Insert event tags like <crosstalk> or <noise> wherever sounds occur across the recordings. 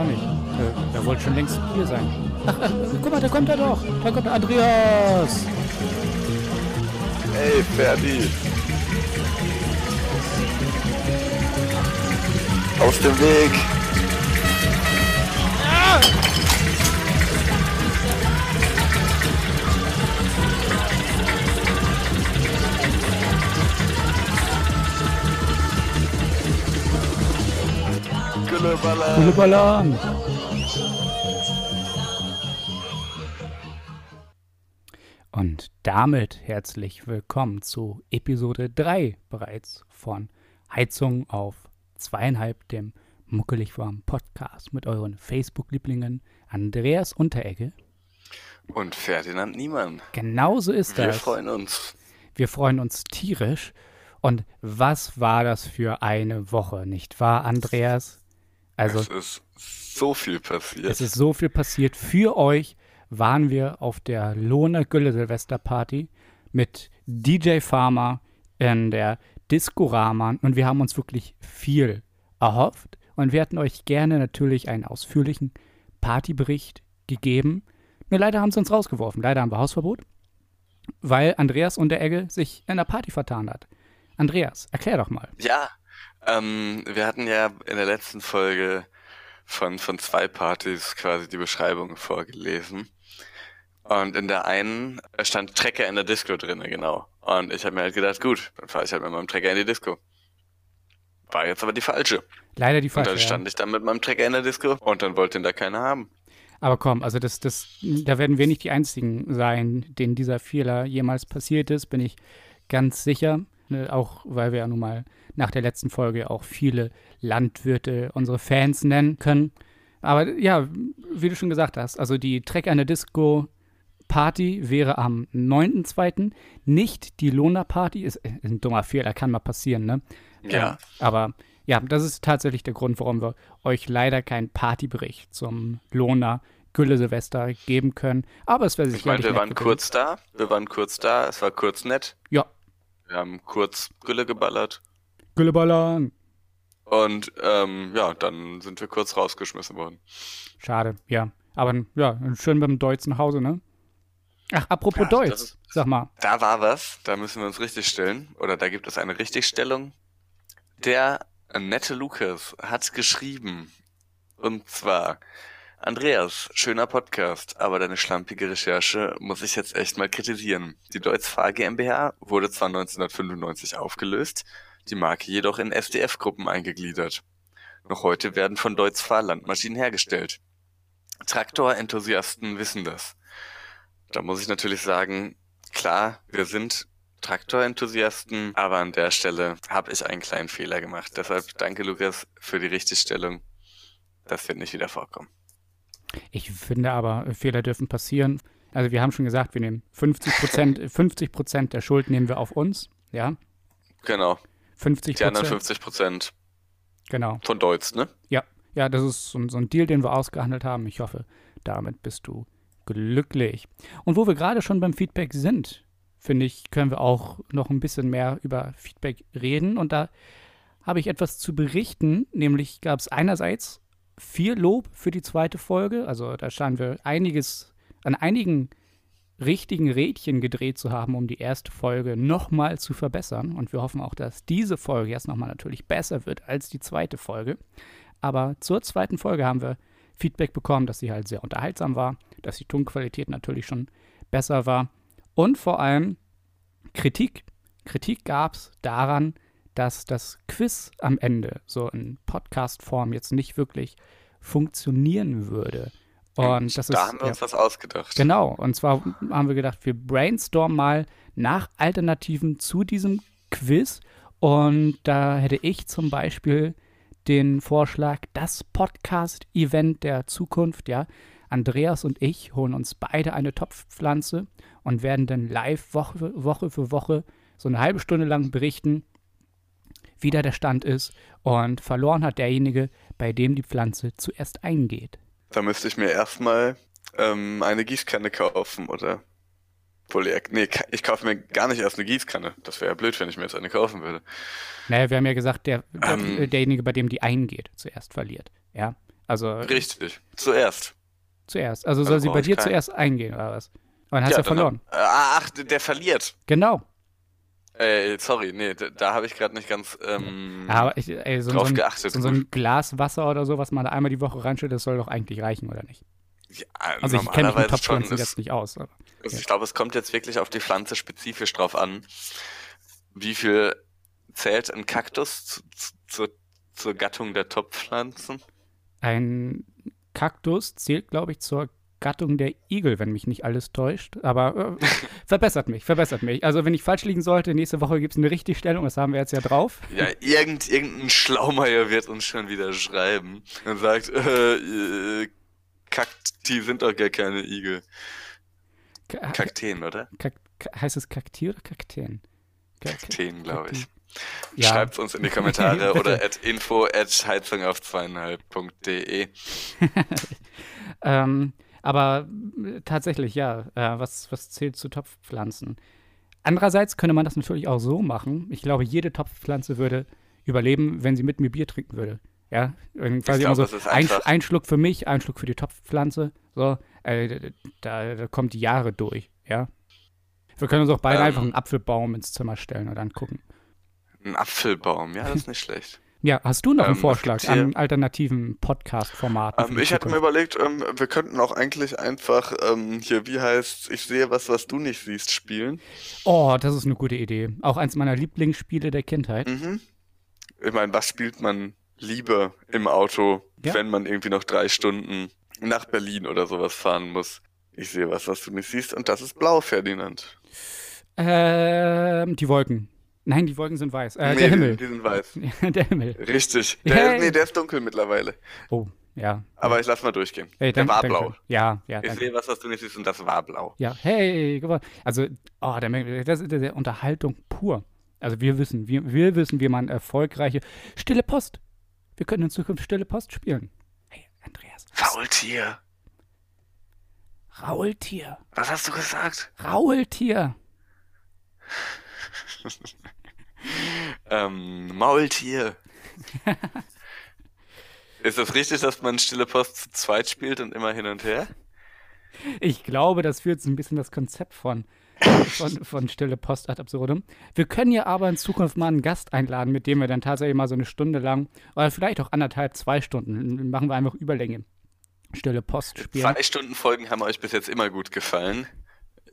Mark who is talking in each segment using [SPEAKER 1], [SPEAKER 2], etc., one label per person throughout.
[SPEAKER 1] auch nicht. Äh, er wollte schon längst hier sein. Ach, <laughs> ach, guck mal, da kommt er doch. Da kommt Andreas.
[SPEAKER 2] Hey, Ferdi. Aus dem Weg. Gülleballern.
[SPEAKER 1] Gülleballern. Und damit herzlich willkommen zu Episode 3 bereits von Heizung auf zweieinhalb, dem muckelig warmen Podcast mit euren Facebook-Lieblingen Andreas Unteregge.
[SPEAKER 2] Und Ferdinand Niemann.
[SPEAKER 1] Genauso ist
[SPEAKER 2] Wir
[SPEAKER 1] das.
[SPEAKER 2] freuen uns.
[SPEAKER 1] Wir freuen uns tierisch. Und was war das für eine Woche, nicht wahr, Andreas? Also,
[SPEAKER 2] es ist so viel passiert.
[SPEAKER 1] es ist so viel passiert. Für euch waren wir auf der Lohner Gülle Silvesterparty mit DJ Farmer in der Discorama und wir haben uns wirklich viel erhofft und wir hätten euch gerne natürlich einen ausführlichen Partybericht gegeben. Nur leider haben sie uns rausgeworfen. Leider haben wir Hausverbot, weil Andreas und der Egge sich in der Party vertan hat. Andreas, erklär doch mal.
[SPEAKER 2] Ja, ähm, wir hatten ja in der letzten Folge von, von zwei Partys quasi die Beschreibung vorgelesen. Und in der einen stand Trecker in der Disco drinne, genau. Und ich habe mir halt gedacht, gut, dann fahre ich halt mit meinem Trecker in die Disco. War jetzt aber die falsche.
[SPEAKER 1] Leider die
[SPEAKER 2] Und
[SPEAKER 1] falsche.
[SPEAKER 2] dann
[SPEAKER 1] ja.
[SPEAKER 2] stand ich dann mit meinem Trecker in der Disco und dann wollte ihn da keiner haben.
[SPEAKER 1] Aber komm, also das, das, da werden wir nicht die Einzigen sein, denen dieser Fehler jemals passiert ist, bin ich ganz sicher. Ne, Auch weil wir ja nun mal nach der letzten Folge auch viele Landwirte unsere Fans nennen können. Aber ja, wie du schon gesagt hast, also die Trek eine Disco Party wäre am 9.2. Nicht die Lona Party, ist äh, ein dummer Fehler, kann mal passieren, ne?
[SPEAKER 2] Ja.
[SPEAKER 1] Aber ja, das ist tatsächlich der Grund, warum wir euch leider keinen Partybericht zum Lohner Gülle Silvester geben können. Aber es wäre
[SPEAKER 2] Ich meine,
[SPEAKER 1] sicherlich
[SPEAKER 2] wir waren
[SPEAKER 1] gewesen.
[SPEAKER 2] kurz da, wir waren kurz da, es war kurz nett.
[SPEAKER 1] Ja,
[SPEAKER 2] Wir haben kurz Gülle geballert.
[SPEAKER 1] Gülleballern.
[SPEAKER 2] Und ähm, ja, dann sind wir kurz rausgeschmissen worden.
[SPEAKER 1] Schade, ja. Aber ja, schön mit dem Deutsch nach Hause, ne? Ach, apropos
[SPEAKER 2] Ja,
[SPEAKER 1] Deutsch,
[SPEAKER 2] ist-
[SPEAKER 1] sag mal.
[SPEAKER 2] Da war was, da müssen wir uns richtig stellen. Oder da gibt es eine Richtigstellung. Der nette Lukas hat geschrieben. Und zwar, Andreas, schöner Podcast, aber deine schlampige Recherche muss ich jetzt echt mal kritisieren. Die Deutz Fahr GmbH wurde zwar 1995 aufgelöst, die Marke jedoch in SDF-Gruppen eingegliedert. Noch heute werden von Deutz Fahr Landmaschinen hergestellt. Traktorenthusiasten wissen das. Da muss ich natürlich sagen, klar, wir sind Traktorenthusiasten, aber an der Stelle habe ich einen kleinen Fehler gemacht. Deshalb danke Lukas für die Richtigstellung. Das wird nicht wieder vorkommen.
[SPEAKER 1] Ich finde aber, Fehler dürfen passieren. Also wir haben schon gesagt, wir nehmen 50 Prozent, 50 Prozent der Schuld nehmen wir auf uns, ja?
[SPEAKER 2] Genau.
[SPEAKER 1] 50
[SPEAKER 2] Die anderen
[SPEAKER 1] Prozent.
[SPEAKER 2] 50 Prozent
[SPEAKER 1] Genau.
[SPEAKER 2] von Deutz, ne?
[SPEAKER 1] Ja, ja, das ist so, ein- so ein Deal, den wir ausgehandelt haben. Ich hoffe, damit bist du glücklich. Und wo wir gerade schon beim Feedback sind, finde ich, können wir auch noch ein bisschen mehr über Feedback reden. Und da habe ich etwas zu berichten, nämlich gab es einerseits viel Lob für die zweite Folge. Also da scheinen wir einiges an einigen richtigen Rädchen gedreht zu haben, um die erste Folge nochmal zu verbessern. Und wir hoffen auch, dass diese Folge jetzt nochmal natürlich besser wird als die zweite Folge. Aber zur zweiten Folge haben wir Feedback bekommen, dass sie halt sehr unterhaltsam war, dass die Tonqualität natürlich schon besser war und vor allem Kritik. Kritik gab es daran, dass das Quiz am Ende so in Podcast-Form jetzt nicht wirklich funktionieren würde. Und das
[SPEAKER 2] da
[SPEAKER 1] ist
[SPEAKER 2] haben wir
[SPEAKER 1] ja,
[SPEAKER 2] uns was ausgedacht.
[SPEAKER 1] Genau, und zwar haben wir gedacht, wir brainstormen mal nach Alternativen zu diesem Quiz. Und da hätte ich zum Beispiel den Vorschlag, das Podcast-Event der Zukunft, ja. Andreas und ich holen uns beide eine Topfpflanze und werden dann live Woche, Woche für Woche so eine halbe Stunde lang berichten, wie da der Stand ist. Und verloren hat derjenige, bei dem die Pflanze zuerst eingeht.
[SPEAKER 2] Da müsste ich mir erstmal ähm, eine Gießkanne kaufen, oder? Ja, nee, ich kaufe mir gar nicht erst eine Gießkanne. Das wäre ja blöd, wenn ich mir jetzt eine kaufen würde.
[SPEAKER 1] Naja, wir haben ja gesagt, der, der,
[SPEAKER 2] Ähm.
[SPEAKER 1] derjenige, bei dem die eingeht, zuerst verliert. Ja. Also
[SPEAKER 2] Richtig. Zuerst.
[SPEAKER 1] zuerst. Also soll
[SPEAKER 2] Also
[SPEAKER 1] sie bei dir
[SPEAKER 2] keinen.
[SPEAKER 1] zuerst eingehen, oder was? Und dann hast du ja
[SPEAKER 2] dann-
[SPEAKER 1] verloren.
[SPEAKER 2] Äh, ach, der verliert.
[SPEAKER 1] Genau.
[SPEAKER 2] Äh, sorry, nee, da, da habe ich gerade nicht ganz ähm,
[SPEAKER 1] Aber ich, ey, so, so,
[SPEAKER 2] drauf
[SPEAKER 1] ein,
[SPEAKER 2] geachtet.
[SPEAKER 1] so, so ein Glas Wasser oder so, was man da einmal die Woche reinschüttet, das soll doch eigentlich reichen, oder nicht?
[SPEAKER 2] ja,
[SPEAKER 1] Also ich kenne
[SPEAKER 2] schon.
[SPEAKER 1] Topfpflanzen jetzt nicht aus. Aber.
[SPEAKER 2] also ich glaube, es kommt jetzt wirklich auf die Pflanze spezifisch drauf an, wie viel zählt ein Kaktus zu, zu, zur, zur Gattung der Topfpflanzen.
[SPEAKER 1] Ein Kaktus zählt, glaube ich, zur Gattung der Igel, wenn mich nicht alles täuscht. Aber äh, <laughs> verbessert mich, verbessert mich. Also wenn ich falsch liegen sollte, nächste Woche gibt es eine Richtigstellung, das haben wir jetzt ja drauf.
[SPEAKER 2] Ja, irgend, irgendein Schlaumeier wird uns schon wieder schreiben und sagt, äh, äh, Kakti sind doch gar keine Igel.
[SPEAKER 1] Ka
[SPEAKER 2] Kakteen, oder?
[SPEAKER 1] Kak Ka- heißt es Kakteen oder Kakteen? Ka- Ka-
[SPEAKER 2] Kakteen, glaube ich.
[SPEAKER 1] Ja.
[SPEAKER 2] Schreibt uns in die Kommentare <laughs> oder at info at heizung auf zweieinhalb.de. <laughs>
[SPEAKER 1] Ähm, aber äh, tatsächlich, ja, äh, was, was zählt zu Topfpflanzen? Andererseits könnte man das natürlich auch so machen. Ich glaube, jede Topfpflanze würde überleben, wenn sie mit mir Bier trinken würde. Ja, quasi
[SPEAKER 2] glaub,
[SPEAKER 1] so ein, ein Schluck für mich, ein Schluck für die Topfpflanze. So, äh, da, da kommt die Jahre durch, ja. Wir können uns auch beide
[SPEAKER 2] Ähm.
[SPEAKER 1] einfach einen Apfelbaum ins Zimmer stellen und dann gucken.
[SPEAKER 2] Ein Apfelbaum, ja, das ist nicht <laughs> schlecht.
[SPEAKER 1] Ja, hast du noch einen
[SPEAKER 2] Ähm,
[SPEAKER 1] Vorschlag an alternativen Podcast-Formaten?
[SPEAKER 2] Ähm, ich hatte mir überlegt, ähm, wir könnten auch eigentlich einfach ähm, hier, wie heißt, ich sehe was, was du nicht siehst, spielen.
[SPEAKER 1] Oh, das ist eine gute Idee. Auch eins meiner Lieblingsspiele der Kindheit.
[SPEAKER 2] Mhm. Ich meine, was spielt man lieber im Auto,
[SPEAKER 1] Ja.
[SPEAKER 2] wenn man irgendwie noch drei Stunden nach Berlin oder sowas fahren muss? Ich sehe was, was du nicht siehst, und das ist blau, Ferdinand.
[SPEAKER 1] Ähm, die Wolken. Nein, die Wolken sind weiß. Äh,
[SPEAKER 2] Nee,
[SPEAKER 1] der
[SPEAKER 2] die-
[SPEAKER 1] Himmel.
[SPEAKER 2] Die sind weiß. <laughs>
[SPEAKER 1] der Himmel.
[SPEAKER 2] Richtig. Der,
[SPEAKER 1] Hey.
[SPEAKER 2] Nee, der ist dunkel mittlerweile.
[SPEAKER 1] Oh, ja.
[SPEAKER 2] Aber ich lass mal durchgehen.
[SPEAKER 1] Hey,
[SPEAKER 2] der
[SPEAKER 1] danke-
[SPEAKER 2] war
[SPEAKER 1] danke
[SPEAKER 2] blau.
[SPEAKER 1] Ja, ja,
[SPEAKER 2] Ich
[SPEAKER 1] danke.
[SPEAKER 2] sehe was, was du nicht siehst, und das war blau.
[SPEAKER 1] Ja, hey. Also, oh, der, das ist der Unterhaltung pur. Also wir wissen, wir, wir wissen, wie man erfolgreiche Stille Post. Wir können in Zukunft Stille Post spielen. Hey, Andreas.
[SPEAKER 2] Faultier.
[SPEAKER 1] Raultier.
[SPEAKER 2] Was hast du gesagt?
[SPEAKER 1] Raultier. <laughs> <laughs>
[SPEAKER 2] Ähm, Maultier. <laughs> ist das richtig, dass man Stille Post zu zweit spielt und immer hin und her?
[SPEAKER 1] Ich glaube, das führt so ein bisschen das Konzept von, von, von Stille Post ad absurdum. Wir können ja aber in Zukunft mal einen Gast einladen, mit dem wir dann tatsächlich mal so eine Stunde lang oder vielleicht auch anderthalb, zwei Stunden, machen wir einfach Überlänge. Stille Post spielen.
[SPEAKER 2] Zwei Stunden Folgen haben euch bis jetzt immer gut gefallen.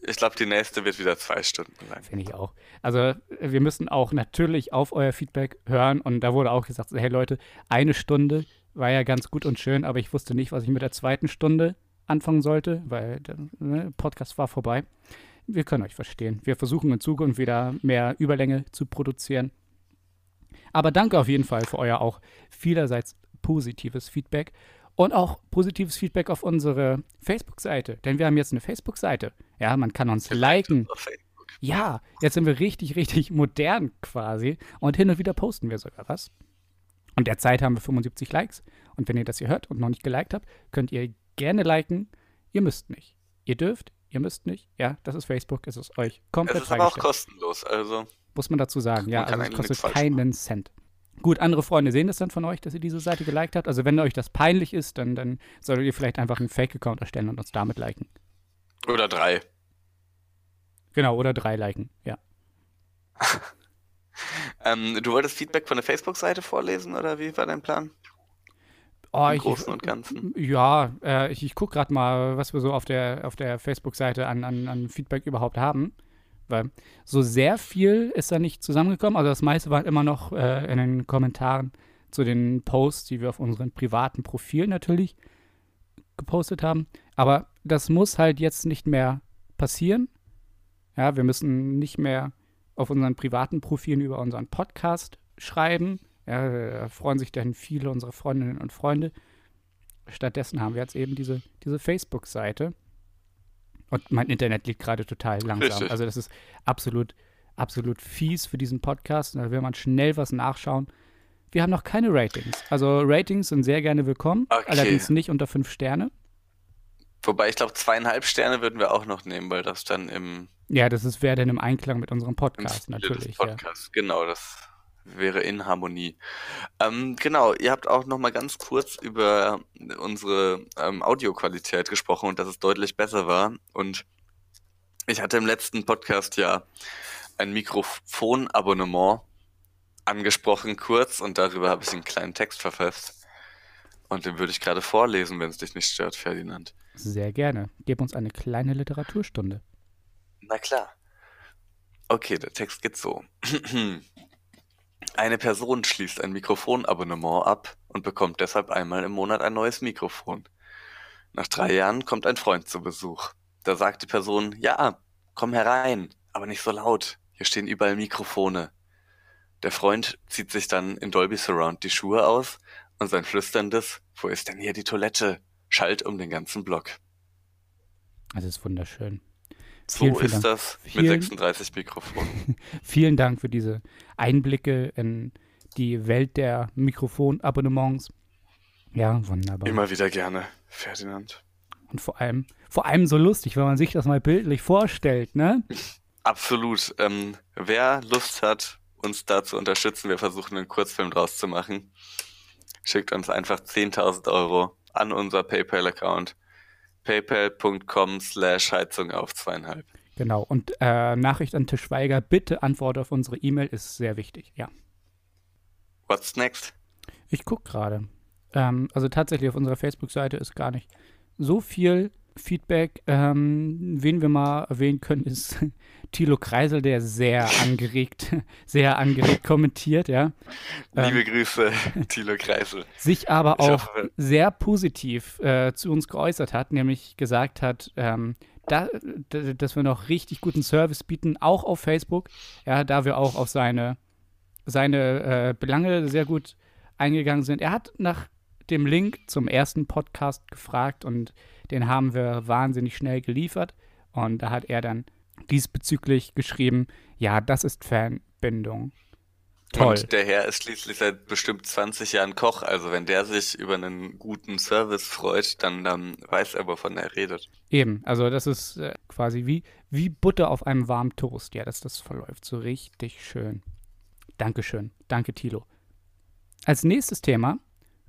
[SPEAKER 2] Ich glaube, die nächste wird wieder zwei Stunden lang.
[SPEAKER 1] Finde ich auch. Also wir müssen auch natürlich auf euer Feedback hören und da wurde auch gesagt, hey Leute, eine Stunde war ja ganz gut und schön, aber ich wusste nicht, was ich mit der zweiten Stunde anfangen sollte, weil der ne, Podcast war vorbei. Wir können euch verstehen. Wir versuchen in Zukunft wieder mehr Überlänge zu produzieren. Aber danke auf jeden Fall für euer auch vielerseits positives Feedback und auch positives Feedback auf unsere Facebook-Seite, denn wir haben jetzt eine Facebook-Seite. Ja, man kann uns liken. Ja, jetzt sind wir richtig, richtig modern quasi. Und hin und wieder posten wir sogar was. Und derzeit haben wir 75 Likes. Und wenn ihr das hier hört und noch nicht geliked habt, könnt ihr gerne liken. Ihr müsst nicht. Ihr dürft, ihr müsst nicht. Ja, das ist Facebook, es ist euch
[SPEAKER 2] Es
[SPEAKER 1] komplett
[SPEAKER 2] ist aber auch kostenlos, also
[SPEAKER 1] Muss man dazu sagen. Ja, also es kostet keinen Cent. Gut, andere Freunde sehen das dann von euch, dass ihr diese Seite geliked habt. Also wenn euch das peinlich ist, dann, dann solltet ihr vielleicht einfach einen Fake-Account erstellen und uns damit liken.
[SPEAKER 2] oder drei.
[SPEAKER 1] Genau, oder drei liken. Ja. <laughs>
[SPEAKER 2] Ähm, du wolltest Feedback von der Facebook-Seite vorlesen oder wie war dein Plan?
[SPEAKER 1] Oh,
[SPEAKER 2] Im
[SPEAKER 1] ich,
[SPEAKER 2] Großen und Ganzen.
[SPEAKER 1] Ja, äh, ich, ich gucke gerade mal, was wir so auf der, auf der Facebook-Seite an, an, an Feedback überhaupt haben. Weil so sehr viel ist da nicht zusammengekommen. Also das meiste war immer noch äh, in den Kommentaren zu den Posts, die wir auf unseren privaten Profilen natürlich gepostet haben. Aber das muss halt jetzt nicht mehr passieren. Ja, wir müssen nicht mehr auf unseren privaten Profilen über unseren Podcast schreiben. Ja, da freuen sich dann viele unserer Freundinnen und Freunde. Stattdessen haben wir jetzt eben diese, diese Facebook-Seite. Und mein Internet liegt gerade total langsam.
[SPEAKER 2] Richtig.
[SPEAKER 1] Also das ist absolut, absolut fies für diesen Podcast. Da will man schnell was nachschauen. Wir haben noch keine Ratings. Also Ratings sind sehr gerne willkommen,
[SPEAKER 2] Okay.
[SPEAKER 1] allerdings nicht unter fünf Sterne.
[SPEAKER 2] Wobei ich glaube, zweieinhalb Sterne würden wir auch noch nehmen, weil das dann im,
[SPEAKER 1] Ja, das ist wäre dann im Einklang mit unserem Podcast natürlich.
[SPEAKER 2] des Podcasts, genau, das wäre in Harmonie. Ähm, genau, ihr habt auch noch mal ganz kurz über unsere ähm, Audioqualität gesprochen und dass es deutlich besser war. Und ich hatte im letzten Podcast ja ein Mikrofonabonnement angesprochen kurz und darüber habe ich einen kleinen Text verfasst. Und den würde ich gerade vorlesen, wenn es dich nicht stört, Ferdinand.
[SPEAKER 1] Sehr gerne. Gib uns eine kleine Literaturstunde.
[SPEAKER 2] Na klar. Okay, der Text geht so. <clears throat> Eine Person schließt ein Mikrofonabonnement ab und bekommt deshalb einmal im Monat ein neues Mikrofon. Nach drei Jahren kommt ein Freund zu Besuch. Da sagt die Person, ja, komm herein, aber nicht so laut. Hier stehen überall Mikrofone. Der Freund zieht sich dann in Dolby Surround die Schuhe aus und sein flüsterndes, wo ist denn hier die Toilette, schallt um den ganzen Block.
[SPEAKER 1] Das ist wunderschön.
[SPEAKER 2] So
[SPEAKER 1] Vielen, vielen
[SPEAKER 2] ist
[SPEAKER 1] Dank.
[SPEAKER 2] das mit
[SPEAKER 1] Vielen-
[SPEAKER 2] 36 Mikrofonen. <laughs>
[SPEAKER 1] Vielen Dank für diese Einblicke in die Welt der Mikrofonabonnements. Ja, wunderbar.
[SPEAKER 2] Immer wieder gerne, Ferdinand.
[SPEAKER 1] Und vor allem, vor allem so lustig, wenn man sich das mal bildlich vorstellt, ne? <laughs>
[SPEAKER 2] Absolut. Ähm, wer Lust hat, uns da zu unterstützen, wir versuchen einen Kurzfilm draus zu machen, schickt uns einfach 10.000 Euro an unser PayPal-Account paypal.com slash Heizung auf zweieinhalb.
[SPEAKER 1] Genau. Und äh, Nachricht an Tischweiger, bitte Antwort auf unsere E-Mail ist sehr wichtig. Ja.
[SPEAKER 2] What's next?
[SPEAKER 1] Ich gucke gerade. Ähm, also tatsächlich auf unserer Facebook-Seite ist gar nicht so viel Feedback. Ähm, wen wir mal erwähnen können, ist <laughs> Thilo Kreisel, der sehr angeregt, <laughs> sehr angeregt kommentiert, ja. Ähm,
[SPEAKER 2] Liebe Grüße, <laughs> Thilo Kreisel.
[SPEAKER 1] sich aber
[SPEAKER 2] Ich
[SPEAKER 1] auch
[SPEAKER 2] hoffe-
[SPEAKER 1] sehr positiv äh, zu uns geäußert hat, nämlich gesagt hat, ähm, da, dass wir noch richtig guten Service bieten, auch auf Facebook, ja, da wir auch auf seine, seine äh, Belange sehr gut eingegangen sind. Er hat nach dem Link zum ersten Podcast gefragt und den haben wir wahnsinnig schnell geliefert. Und da hat er dann diesbezüglich geschrieben, ja, das ist Fanbindung. Toll.
[SPEAKER 2] Und der Herr ist schließlich seit bestimmt 20 Jahren Koch, also wenn der sich über einen guten Service freut, dann, dann weiß er, wovon er redet.
[SPEAKER 1] Eben, also das ist äh, quasi wie, wie Butter auf einem warmen Toast. Ja, das, das verläuft so richtig schön. Dankeschön. Danke, Thilo. Als nächstes Thema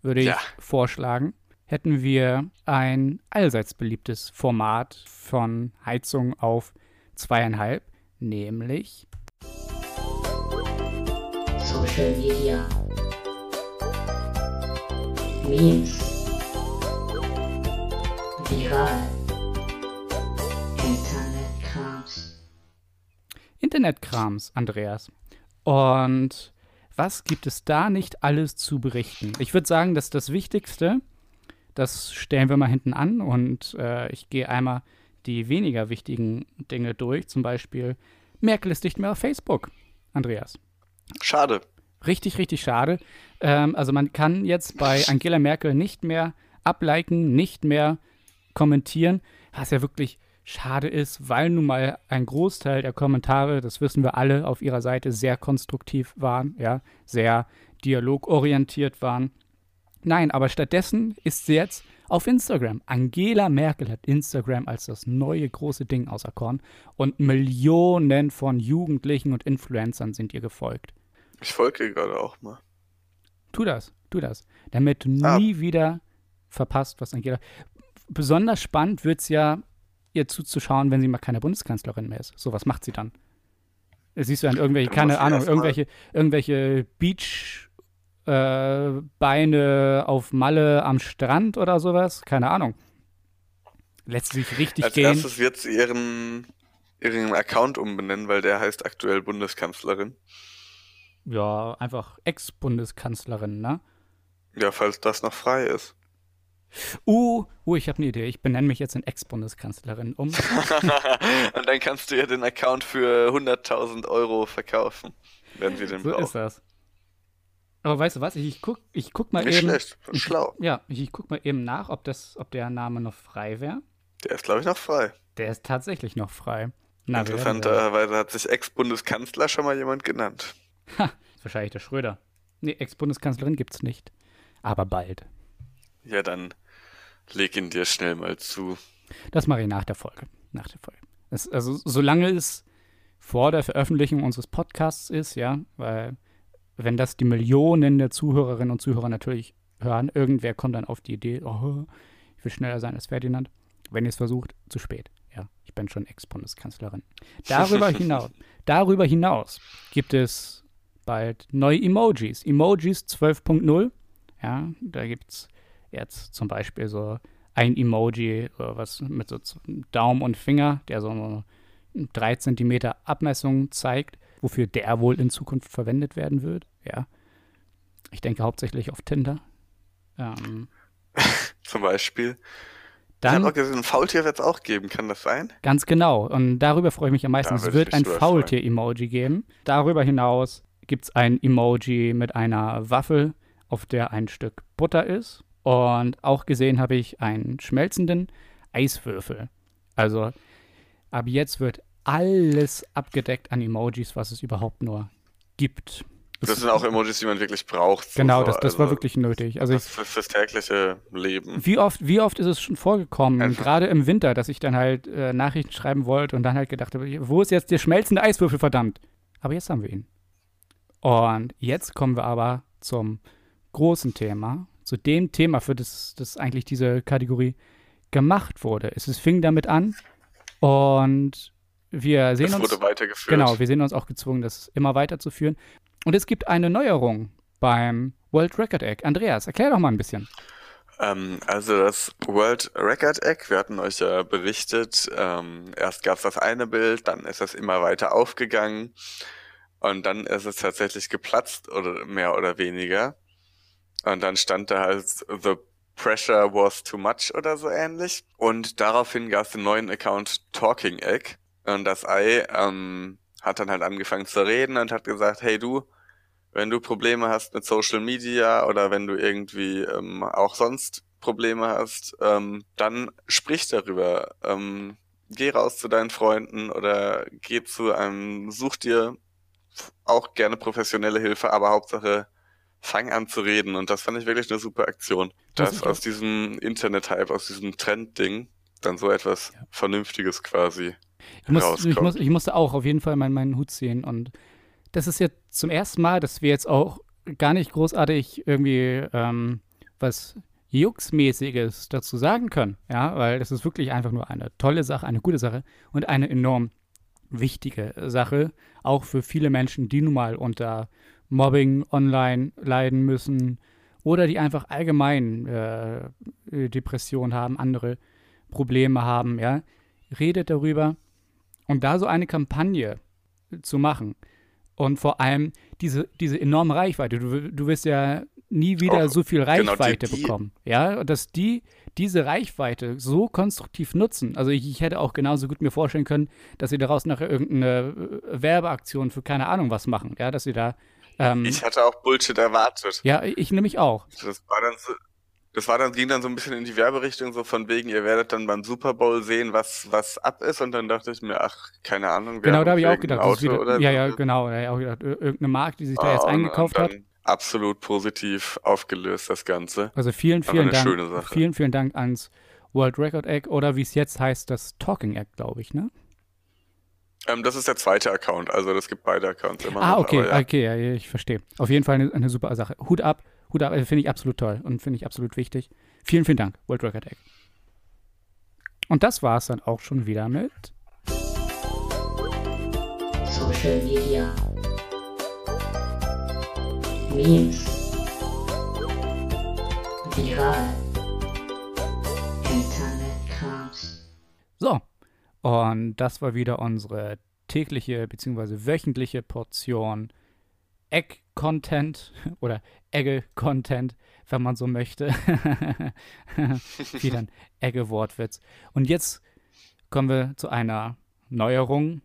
[SPEAKER 1] würde ich
[SPEAKER 2] Ja.
[SPEAKER 1] vorschlagen, hätten wir ein allseits beliebtes Format von Heizung auf zweieinhalb, nämlich
[SPEAKER 3] Social Media. Memes. Viral. Internetkrams.
[SPEAKER 1] Internetkrams, Andreas. Und was gibt es da nicht alles zu berichten? Ich würde sagen, dass das Wichtigste, das stellen wir mal hinten an und äh, ich gehe einmal die weniger wichtigen Dinge durch. Zum Beispiel, Merkel ist nicht mehr auf Facebook, Andreas.
[SPEAKER 2] Schade.
[SPEAKER 1] Richtig, richtig schade. Ähm, also man kann jetzt bei Angela Merkel nicht mehr abliken, nicht mehr kommentieren, was ja wirklich schade ist, weil nun mal ein Großteil der Kommentare, das wissen wir alle, auf ihrer Seite sehr konstruktiv waren, ja, sehr dialogorientiert waren. Nein, aber stattdessen ist sie jetzt auf Instagram. Angela Merkel hat Instagram als das neue große Ding auserkoren und Millionen von Jugendlichen und Influencern sind ihr gefolgt.
[SPEAKER 2] Ich folge ihr gerade auch mal.
[SPEAKER 1] Tu das, tu das. Damit du
[SPEAKER 2] Ah.
[SPEAKER 1] nie wieder verpasst, was Angela. Besonders spannend wird es ja, ihr zuzuschauen, wenn sie mal keine Bundeskanzlerin mehr ist. So, was macht sie dann? Siehst du dann irgendwelche, keine Ahnung, irgendwelche, irgendwelche Beach äh, Beine auf Malle am Strand oder sowas? Keine Ahnung. Lässt sie sich richtig
[SPEAKER 2] Als
[SPEAKER 1] gehen.
[SPEAKER 2] erstes wird sie ihren, ihren Account umbenennen, weil der heißt aktuell Bundeskanzlerin.
[SPEAKER 1] Ja, einfach Ex-Bundeskanzlerin, ne?
[SPEAKER 2] Ja, falls das noch frei ist.
[SPEAKER 1] Uh, uh, ich habe eine Idee. Ich benenne mich jetzt in Ex-Bundeskanzlerin um. <laughs>
[SPEAKER 2] Und dann kannst du ihr den Account für 100.000 Euro verkaufen, wenn sie den
[SPEAKER 1] So ist
[SPEAKER 2] braucht.
[SPEAKER 1] das. Aber weißt du was? Ich, ich guck, ich guck mal
[SPEAKER 2] Nicht
[SPEAKER 1] eben.
[SPEAKER 2] schlecht,
[SPEAKER 1] Ich,
[SPEAKER 2] schlau.
[SPEAKER 1] ja, ich, ich guck mal eben nach, ob das, ob der Name noch frei wäre.
[SPEAKER 2] Der ist, glaube ich, noch frei.
[SPEAKER 1] Der ist tatsächlich noch frei. Na.
[SPEAKER 2] Interessanterweise hat sich Ex-Bundeskanzler schon mal jemand genannt.
[SPEAKER 1] Ha, ist wahrscheinlich der Schröder. Nee, Ex-Bundeskanzlerin gibt's nicht. Aber bald.
[SPEAKER 2] Ja, dann leg ihn dir schnell mal zu.
[SPEAKER 1] Das mache ich nach der Folge. Nach der Folge. Es, also, solange es vor der Veröffentlichung unseres Podcasts ist, ja, weil wenn das die Millionen der Zuhörerinnen und Zuhörer natürlich hören, irgendwer kommt dann auf die Idee, oh, ich will schneller sein als Ferdinand. Wenn ihr es versucht, zu spät. Ja, ich bin schon Ex-Bundeskanzlerin. Darüber <laughs> hinaus, darüber hinaus gibt es bald neue Emojis. Emojis 12.0. Ja, da gibt es jetzt zum Beispiel so ein Emoji, so was mit so Daumen und Finger, der so eine 3 cm Abmessung zeigt, wofür der wohl in Zukunft verwendet werden wird. Ja. Ich denke hauptsächlich auf Tinder. Ähm, <laughs>
[SPEAKER 2] Zum Beispiel. ich
[SPEAKER 1] dann,
[SPEAKER 2] habe auch gesehen, ein Faultier wird es auch geben, kann das sein?
[SPEAKER 1] Ganz genau. Und darüber freue ich mich am meisten. Es
[SPEAKER 2] ich
[SPEAKER 1] wird ein Faultier-Emoji geben. Darüber hinaus gibt es ein Emoji mit einer Waffel, auf der ein Stück Butter ist. Und auch gesehen habe ich einen schmelzenden Eiswürfel. Also ab jetzt wird alles abgedeckt an Emojis, was es überhaupt nur gibt.
[SPEAKER 2] Das sind auch Emojis, die man wirklich braucht.
[SPEAKER 1] Genau,
[SPEAKER 2] so,
[SPEAKER 1] das, das war
[SPEAKER 2] also
[SPEAKER 1] wirklich nötig. Also ich,
[SPEAKER 2] das für, fürs tägliche Leben.
[SPEAKER 1] Wie oft, wie oft ist es schon vorgekommen,
[SPEAKER 2] Einfach.
[SPEAKER 1] gerade im Winter, dass ich dann halt äh, Nachrichten schreiben wollte und dann halt gedacht habe, wo ist jetzt der schmelzende Eiswürfel, verdammt? Aber jetzt haben wir ihn. Und jetzt kommen wir aber zum großen Thema, zu dem Thema, für das, das eigentlich diese Kategorie gemacht wurde. Es es fing damit an und wir sehen
[SPEAKER 2] Das
[SPEAKER 1] uns.
[SPEAKER 2] wurde weitergeführt.
[SPEAKER 1] Genau, wir sehen uns auch gezwungen, das immer weiterzuführen. Und es gibt eine Neuerung beim World Record Egg. Andreas, erklär doch mal ein bisschen.
[SPEAKER 2] Ähm, also das World Record Egg, wir hatten euch ja berichtet, ähm, erst gab es das eine Bild, dann ist das immer weiter aufgegangen und dann ist es tatsächlich geplatzt oder mehr oder weniger. Und dann stand da halt The Pressure was too much oder so ähnlich. Und daraufhin gab es den neuen Account Talking Egg. Und das Ei ähm, hat dann halt angefangen zu reden und hat gesagt, hey du, wenn du Probleme hast mit Social Media oder wenn du irgendwie ähm, auch sonst Probleme hast, ähm, dann sprich darüber. Ähm, geh raus zu deinen Freunden oder geh zu einem, such dir auch gerne professionelle Hilfe, aber Hauptsache fang an zu reden. Und das fand ich wirklich eine super Aktion.
[SPEAKER 1] Das
[SPEAKER 2] Dass aus diesem Internet-Hype, aus diesem Trend-Ding dann so etwas Vernünftiges quasi
[SPEAKER 1] Ich, muss,
[SPEAKER 2] rauskommt.
[SPEAKER 1] ich, muss, ich musste auch auf jeden Fall meinen, meinen Hut ziehen. Und das ist jetzt zum ersten Mal, dass wir jetzt auch gar nicht großartig irgendwie ähm, was Jux-mäßiges dazu sagen können. Ja, weil das ist wirklich einfach nur eine tolle Sache, eine gute Sache und eine enorm wichtige Sache. Auch für viele Menschen, die nun mal unter Mobbing online leiden müssen oder die einfach allgemein äh, Depressionen haben, andere Probleme haben. Ja, redet darüber. Und da so eine Kampagne zu machen und vor allem diese, diese enorme Reichweite, du, du wirst ja nie wieder
[SPEAKER 2] Auch
[SPEAKER 1] so viel
[SPEAKER 2] genau, die-
[SPEAKER 1] Reichweite
[SPEAKER 2] die-
[SPEAKER 1] bekommen. Ja, und dass die diese Reichweite so konstruktiv nutzen. Also ich, ich hätte auch genauso gut mir vorstellen können, dass sie daraus nachher irgendeine äh, Werbeaktion für keine Ahnung was machen. Ja, dass sie da. Ähm,
[SPEAKER 2] Ich hatte auch Bullshit erwartet.
[SPEAKER 1] ja, ich nämlich auch.
[SPEAKER 2] Das war dann so, das war dann, ging dann so ein bisschen in die Werberichtung, so von wegen, ihr werdet dann beim Super Bowl sehen, was, was ab ist. Und dann dachte ich mir, ach, keine Ahnung.
[SPEAKER 1] Genau, da habe ich auch gedacht. Wieder,
[SPEAKER 2] Auto
[SPEAKER 1] ja,
[SPEAKER 2] oder
[SPEAKER 1] ja,
[SPEAKER 2] so.
[SPEAKER 1] genau. Da habe ich auch gedacht, ir- irgendeine Marke, die sich da jetzt
[SPEAKER 2] Ah, und-
[SPEAKER 1] eingekauft hat.
[SPEAKER 2] Absolut positiv aufgelöst, das Ganze.
[SPEAKER 1] Also vielen, vielen Dank.
[SPEAKER 2] schöne Sache.
[SPEAKER 1] Vielen, vielen Dank ans World Record Egg oder wie es jetzt heißt, das Talking Egg, glaube ich, ne?
[SPEAKER 2] Ähm, das ist der zweite Account, also das gibt beide Accounts immer
[SPEAKER 1] Ah,
[SPEAKER 2] noch.
[SPEAKER 1] okay,
[SPEAKER 2] aber ja.
[SPEAKER 1] okay, ja, ich verstehe. Auf jeden Fall eine, eine super Sache. Hut ab, Hut ab, äh, finde ich absolut toll und finde ich absolut wichtig. Vielen, vielen Dank, World Record Egg. Und das war es dann auch schon wieder mit.
[SPEAKER 3] Social Media. Memes. Viral. Internet-Krams.
[SPEAKER 1] So, und das war wieder unsere tägliche bzw. wöchentliche Portion Egg-Content <laughs> oder Egge-Content, wenn man so möchte. <laughs> wieder ein Egge-Wortwitz. Und jetzt kommen wir zu einer Neuerung.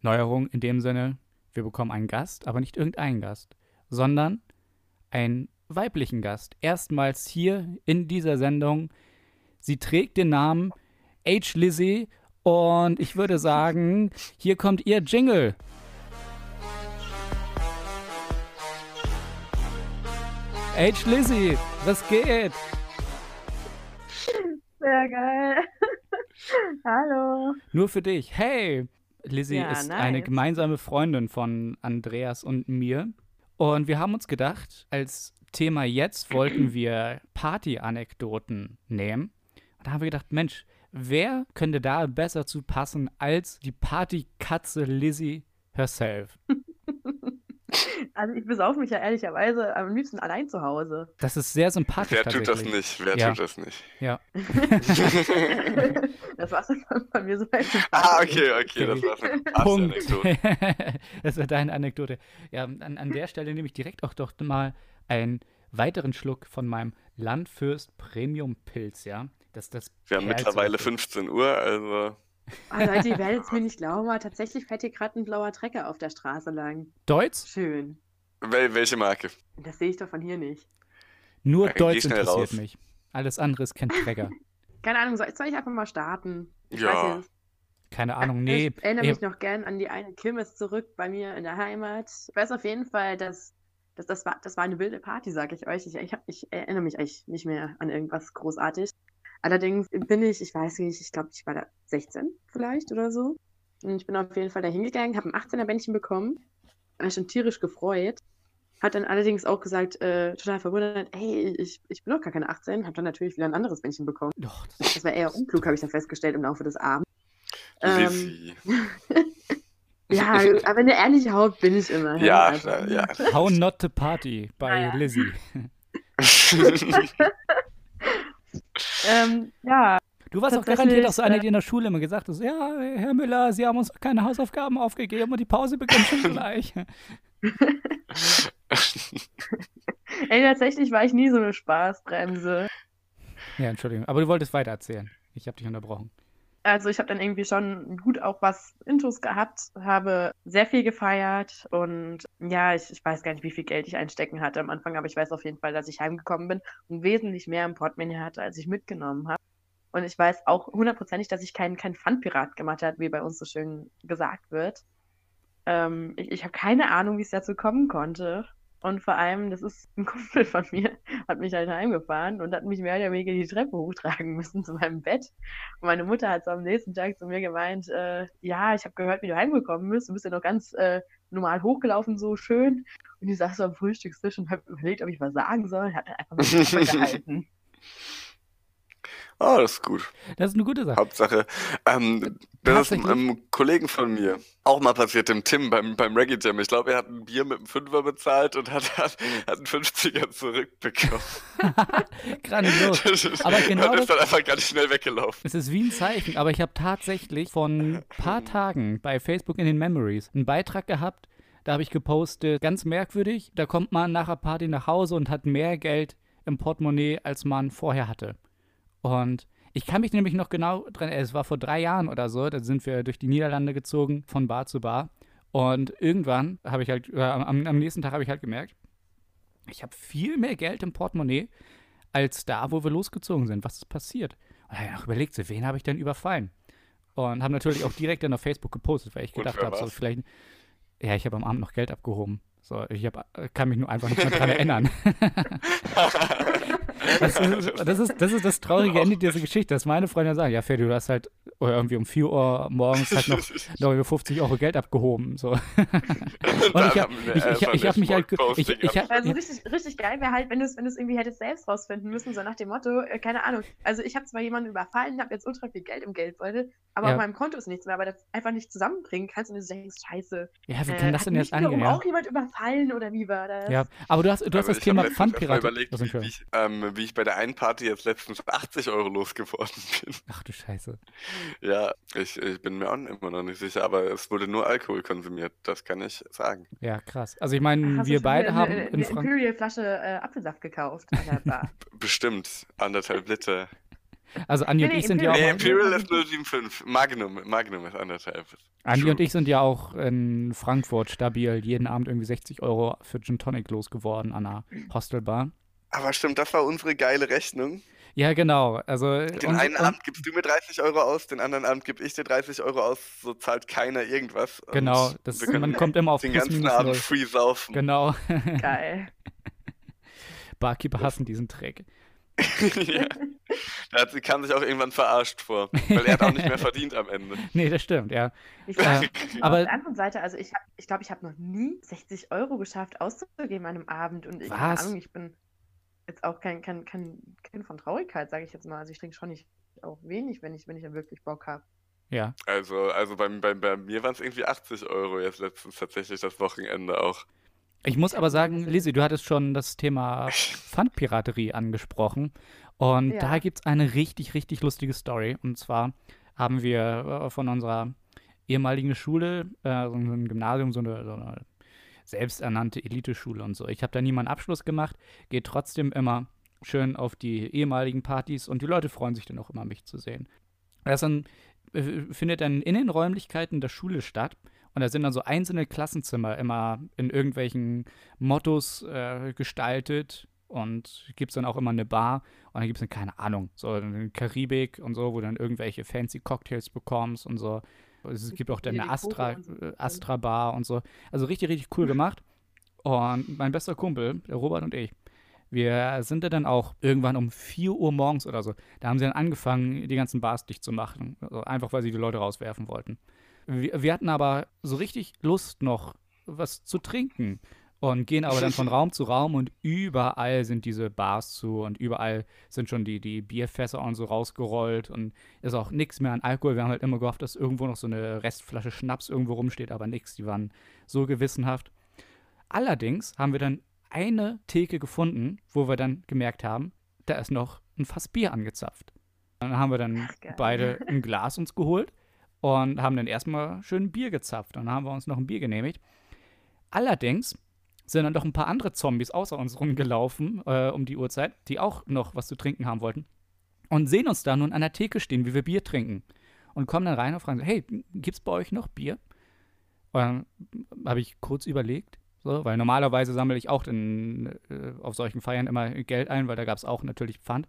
[SPEAKER 1] Neuerung in dem Sinne, wir bekommen einen Gast, aber nicht irgendeinen Gast, sondern einen weiblichen Gast. Erstmals hier in dieser Sendung. Sie trägt den Namen H. Lizzie und ich würde sagen, hier kommt ihr Jingle. H. Lizzie, was geht?
[SPEAKER 4] Sehr geil. <laughs> Hallo.
[SPEAKER 1] Nur für dich. Hey, Lizzie
[SPEAKER 4] Ja,
[SPEAKER 1] ist
[SPEAKER 4] nice.
[SPEAKER 1] eine gemeinsame Freundin von Andreas und mir. Und wir haben uns gedacht, als Thema jetzt wollten wir Party-Anekdoten nehmen. Und da haben wir gedacht, Mensch, wer könnte da besser zu passen als die Partykatze Lizzie herself? <laughs>
[SPEAKER 4] Also ich besaufe mich ja ehrlicherweise am liebsten allein zu Hause.
[SPEAKER 1] Das ist sehr sympathisch
[SPEAKER 2] Wer tut das nicht? Wer
[SPEAKER 1] Ja.
[SPEAKER 2] tut das nicht?
[SPEAKER 1] Ja. <laughs>
[SPEAKER 4] das war's dann bei mir so weit.
[SPEAKER 2] Ah, okay, okay, das war's eine
[SPEAKER 1] Punkt.
[SPEAKER 2] Anekdote. <laughs>
[SPEAKER 1] das war deine Anekdote. Ja, an, an der Stelle nehme ich direkt auch doch mal einen weiteren Schluck von meinem Landfürst Premium Pilz, ja. Das, das
[SPEAKER 2] Wir haben mittlerweile
[SPEAKER 1] richtig.
[SPEAKER 2] 15 Uhr, also
[SPEAKER 4] Ah, Leute, ihr werdet es mir nicht glauben, aber tatsächlich fährt hier gerade ein blauer Trecker auf der Straße lang.
[SPEAKER 1] Deutz?
[SPEAKER 4] Schön.
[SPEAKER 2] wel welche Marke?
[SPEAKER 4] Das sehe ich doch von hier nicht.
[SPEAKER 1] Nur
[SPEAKER 2] geh
[SPEAKER 1] Deutsch interessiert
[SPEAKER 2] raus.
[SPEAKER 1] mich. Alles andere ist kein Träger. <laughs>
[SPEAKER 4] Keine Ahnung, soll, soll ich einfach mal starten? Ich
[SPEAKER 2] Ja.
[SPEAKER 1] Keine Ahnung, nee.
[SPEAKER 4] Ich erinnere mich noch gern an die eine Kirmes zurück bei mir in der Heimat. Ich weiß auf jeden Fall, dass, dass das, war, das war eine wilde Party, sage ich euch. Ich, ich, ich erinnere mich eigentlich nicht mehr an irgendwas großartig. Allerdings bin ich, ich weiß nicht, ich glaube, ich war da 16 vielleicht oder so. Und ich bin auf jeden Fall da hingegangen, habe ein 18er-Bändchen bekommen. War schon tierisch gefreut. Hat dann allerdings auch gesagt, äh, total verwundert, hey, ich, ich bin doch gar keine 18. Habe dann natürlich wieder ein anderes Bändchen bekommen.
[SPEAKER 1] Doch, das,
[SPEAKER 4] Das war eher unklug, habe ich dann festgestellt im Laufe des Abends. Ähm,
[SPEAKER 2] Lizzie. <laughs>
[SPEAKER 4] ja, aber eine ehrliche Haut bin ich immer.
[SPEAKER 2] Ja,
[SPEAKER 4] also.
[SPEAKER 2] ja.
[SPEAKER 1] How not to party bei
[SPEAKER 4] Naja.
[SPEAKER 1] Lizzie. <laughs> <laughs>
[SPEAKER 4] Ähm, ja,
[SPEAKER 1] Du warst auch garantiert auch so eine,
[SPEAKER 4] äh,
[SPEAKER 1] die in der Schule immer gesagt hat, ja, Herr Müller, Sie haben uns keine Hausaufgaben aufgegeben und die Pause beginnt schon <laughs> gleich. <laughs>
[SPEAKER 4] ey, tatsächlich war ich nie so eine Spaßbremse.
[SPEAKER 1] Ja, Entschuldigung, aber du wolltest weiter erzählen. Ich habe dich unterbrochen.
[SPEAKER 4] Also ich habe dann irgendwie schon gut auch was Intus gehabt, habe sehr viel gefeiert und ja, ich, ich weiß gar nicht, wie viel Geld ich einstecken hatte am Anfang, aber ich weiß auf jeden Fall, dass ich heimgekommen bin und wesentlich mehr im Portemonnaie hatte, als ich mitgenommen habe. Und ich weiß auch hundertprozentig, dass ich keinen kein Pfandpirat gemacht habe, wie bei uns so schön gesagt wird. Ähm, ich ich habe keine Ahnung, wie es dazu kommen konnte. Und vor allem, das ist ein <laughs> Kumpel von mir, hat mich halt heimgefahren und hat mich mehr oder weniger die Treppe hochtragen müssen zu meinem Bett. Und meine Mutter hat so am nächsten Tag zu mir gemeint, äh, ja, ich habe gehört, wie du heimgekommen bist. Du bist ja noch ganz äh, normal hochgelaufen, so schön. Und ich saß so am Frühstückstisch und habe überlegt, ob ich was sagen soll. Hat einfach mit <laughs> mir gehalten.
[SPEAKER 2] Oh, das ist gut.
[SPEAKER 1] Das ist eine gute Sache.
[SPEAKER 2] Hauptsache. Ähm, das ist einem Kollegen von mir auch mal passiert, dem Tim beim, beim Reggae Jam. Ich glaube, er hat ein Bier mit einem Fünfer bezahlt und hat, hat, hat einen 50er zurückbekommen. <laughs>
[SPEAKER 1] Grandios. Aber genau
[SPEAKER 2] und ist dann einfach ganz schnell weggelaufen.
[SPEAKER 1] Es ist wie ein Zeichen, aber ich habe tatsächlich von ein paar <laughs> Tagen bei Facebook in den Memories einen Beitrag gehabt. Da habe ich gepostet, ganz merkwürdig, da kommt man nach der Party nach Hause und hat mehr Geld im Portemonnaie, als man vorher hatte. Und ich kann mich nämlich noch genau dran, es war vor drei Jahren oder so, da sind wir durch die Niederlande gezogen, von Bar zu Bar. Und irgendwann habe ich halt, äh, am, am nächsten Tag habe ich halt gemerkt, ich habe viel mehr Geld im Portemonnaie als da, wo wir losgezogen sind. Was ist passiert? Und habe ich noch überlegt, so, wen habe ich denn überfallen? Und habe natürlich auch direkt dann auf Facebook gepostet, weil ich gedacht habe, so vielleicht, ja, ich habe am Abend noch Geld abgehoben. So, ich hab, kann mich nur einfach nicht mehr dran <laughs> erinnern. <laughs> Das ist, das, ist, das ist das traurige Ende dieser Geschichte, dass meine Freunde sagen, ja, Ferdi, du hast halt irgendwie um 4 Uhr morgens halt noch, <laughs> noch über 50 Euro Geld abgehoben. So. <laughs> Und ich habe ich, ich, ich hab mich halt... Ich, ich, hab-
[SPEAKER 4] Also richtig, richtig geil wäre halt, wenn du es wenn du's irgendwie hättest selbst rausfinden müssen, so nach dem Motto, äh, keine Ahnung. Also ich habe zwar jemanden überfallen, habe jetzt ultra viel Geld im Geldbeutel, aber
[SPEAKER 1] Ja.
[SPEAKER 4] auf meinem Konto ist nichts mehr, aber das einfach nicht zusammenbringen kannst und du denkst, scheiße.
[SPEAKER 1] ja, wie
[SPEAKER 4] äh,
[SPEAKER 1] kann das
[SPEAKER 4] hat
[SPEAKER 1] denn jetzt angehen? Ja?
[SPEAKER 4] auch jemand überfallen oder wie war das?
[SPEAKER 1] ja, aber du hast, du hast
[SPEAKER 2] Aber
[SPEAKER 1] das
[SPEAKER 2] ich hab
[SPEAKER 1] Thema
[SPEAKER 2] letztens erst mal
[SPEAKER 1] Pfandpirat.
[SPEAKER 2] überlegt,
[SPEAKER 1] Also,
[SPEAKER 2] wie, ich, ähm, wie ich bei der einen Party jetzt letztens 80 Euro losgeworden <laughs> bin.
[SPEAKER 1] Ach du Scheiße.
[SPEAKER 2] Ja, ich, ich bin mir auch immer noch nicht sicher, aber es wurde nur Alkohol konsumiert, das kann ich sagen.
[SPEAKER 1] Ja, krass. Also ich meine, wir beide
[SPEAKER 4] eine,
[SPEAKER 1] haben
[SPEAKER 4] eine,
[SPEAKER 1] in
[SPEAKER 4] eine
[SPEAKER 1] Frankreich.
[SPEAKER 4] Imperial-Flasche äh, Apfelsaft gekauft an der Bar. <laughs>
[SPEAKER 2] Bestimmt anderthalb Liter.
[SPEAKER 1] Also Andi
[SPEAKER 4] Nee,
[SPEAKER 1] und ich sind ja auch.
[SPEAKER 2] Nee,
[SPEAKER 4] Imperial.
[SPEAKER 2] Imperial ist 075. Magnum, Magnum ist anderthalb.
[SPEAKER 1] Andi
[SPEAKER 2] True.
[SPEAKER 1] und ich sind ja auch in Frankfurt stabil jeden Abend irgendwie 60 Euro für Gin Tonic losgeworden an einer Hostelbar.
[SPEAKER 2] Aber stimmt, das war unsere geile Rechnung.
[SPEAKER 1] Ja, genau. Also
[SPEAKER 2] Den
[SPEAKER 1] und-
[SPEAKER 2] einen
[SPEAKER 1] und-
[SPEAKER 2] Abend gibst du mir 30 Euro aus, den anderen Abend gib ich dir 30 Euro aus, so zahlt keiner irgendwas.
[SPEAKER 1] Genau, das, man kommt immer auf
[SPEAKER 2] den
[SPEAKER 1] plus
[SPEAKER 2] ganzen
[SPEAKER 1] minus
[SPEAKER 2] Abend free saufen.
[SPEAKER 1] Genau. <laughs>
[SPEAKER 4] Geil.
[SPEAKER 1] Barkeeper hassen diesen Trick. <laughs>
[SPEAKER 2] ja. Hat, kam sich auch irgendwann verarscht vor, weil er hat auch nicht mehr <laughs> verdient am Ende.
[SPEAKER 1] Nee, das stimmt, ja.
[SPEAKER 4] Ich
[SPEAKER 1] Äh, aber-
[SPEAKER 4] auf der anderen Seite, also ich glaube, ich, glaub, ich habe noch nie 60 Euro geschafft auszugeben an einem Abend. Und ich? Ahnung, ich bin jetzt auch kein, kein, kein Kind von Traurigkeit, sage ich jetzt mal. Also ich trinke schon nicht auch wenig, wenn ich, wenn ich dann wirklich Bock habe.
[SPEAKER 1] Ja.
[SPEAKER 2] Also, also bei, bei, bei mir waren es irgendwie 80 Euro jetzt letztens tatsächlich das Wochenende auch.
[SPEAKER 1] Ich muss aber sagen, Lizzie, du hattest schon das Thema <laughs> Pfandpiraterie angesprochen. Und
[SPEAKER 4] Ja.
[SPEAKER 1] da gibt es eine richtig, richtig lustige Story. Und zwar haben wir äh, von unserer ehemaligen Schule, äh, so ein Gymnasium, so eine, so eine selbsternannte Eliteschule und so. Ich habe da nie meinen Abschluss gemacht, gehe trotzdem immer schön auf die ehemaligen Partys und die Leute freuen sich dann auch immer, mich zu sehen. Das dann, äh, findet dann in den Räumlichkeiten der Schule statt und da sind dann so einzelne Klassenzimmer immer in irgendwelchen Mottos äh, gestaltet und gibt es dann auch immer eine Bar und dann gibt es dann, keine Ahnung, so eine Karibik und so, wo du dann irgendwelche fancy Cocktails bekommst und so. Es gibt auch dann eine Astra,
[SPEAKER 4] Koro und so.
[SPEAKER 1] äh, Astra Bar und so. Also richtig, richtig cool gemacht. Und mein bester Kumpel, der Robert und ich, wir sind da dann auch irgendwann um 4 Uhr morgens oder so. Da haben sie dann angefangen, die ganzen Bars dicht zu machen. Also einfach, weil sie die Leute rauswerfen wollten. Wir, wir hatten aber so richtig Lust noch, was zu trinken. Und gehen aber dann von <laughs> Raum zu Raum und überall sind diese Bars zu und überall sind schon die, die Bierfässer und so rausgerollt und ist auch nichts mehr an Alkohol. Wir haben halt immer gehofft, dass irgendwo noch so eine Restflasche Schnaps irgendwo rumsteht, aber nichts. Die waren so gewissenhaft. Allerdings haben wir dann eine Theke gefunden, wo wir dann gemerkt haben, da ist noch ein Fass Bier angezapft. Dann haben wir dann
[SPEAKER 4] Ach,
[SPEAKER 1] beide <laughs> ein Glas uns geholt und haben dann erstmal schön Bier gezapft. Und dann haben wir uns noch ein Bier genehmigt. Allerdings sind dann doch ein paar andere Zombies außer uns rumgelaufen äh, um die Uhrzeit, die auch noch was zu trinken haben wollten. Und sehen uns da nun an der Theke stehen, wie wir Bier trinken. Und kommen dann rein und fragen, hey, gibt's bei euch noch Bier? Habe ich kurz überlegt, so, weil normalerweise sammle ich auch in, äh, auf solchen Feiern immer Geld ein, weil da gab es auch natürlich Pfand,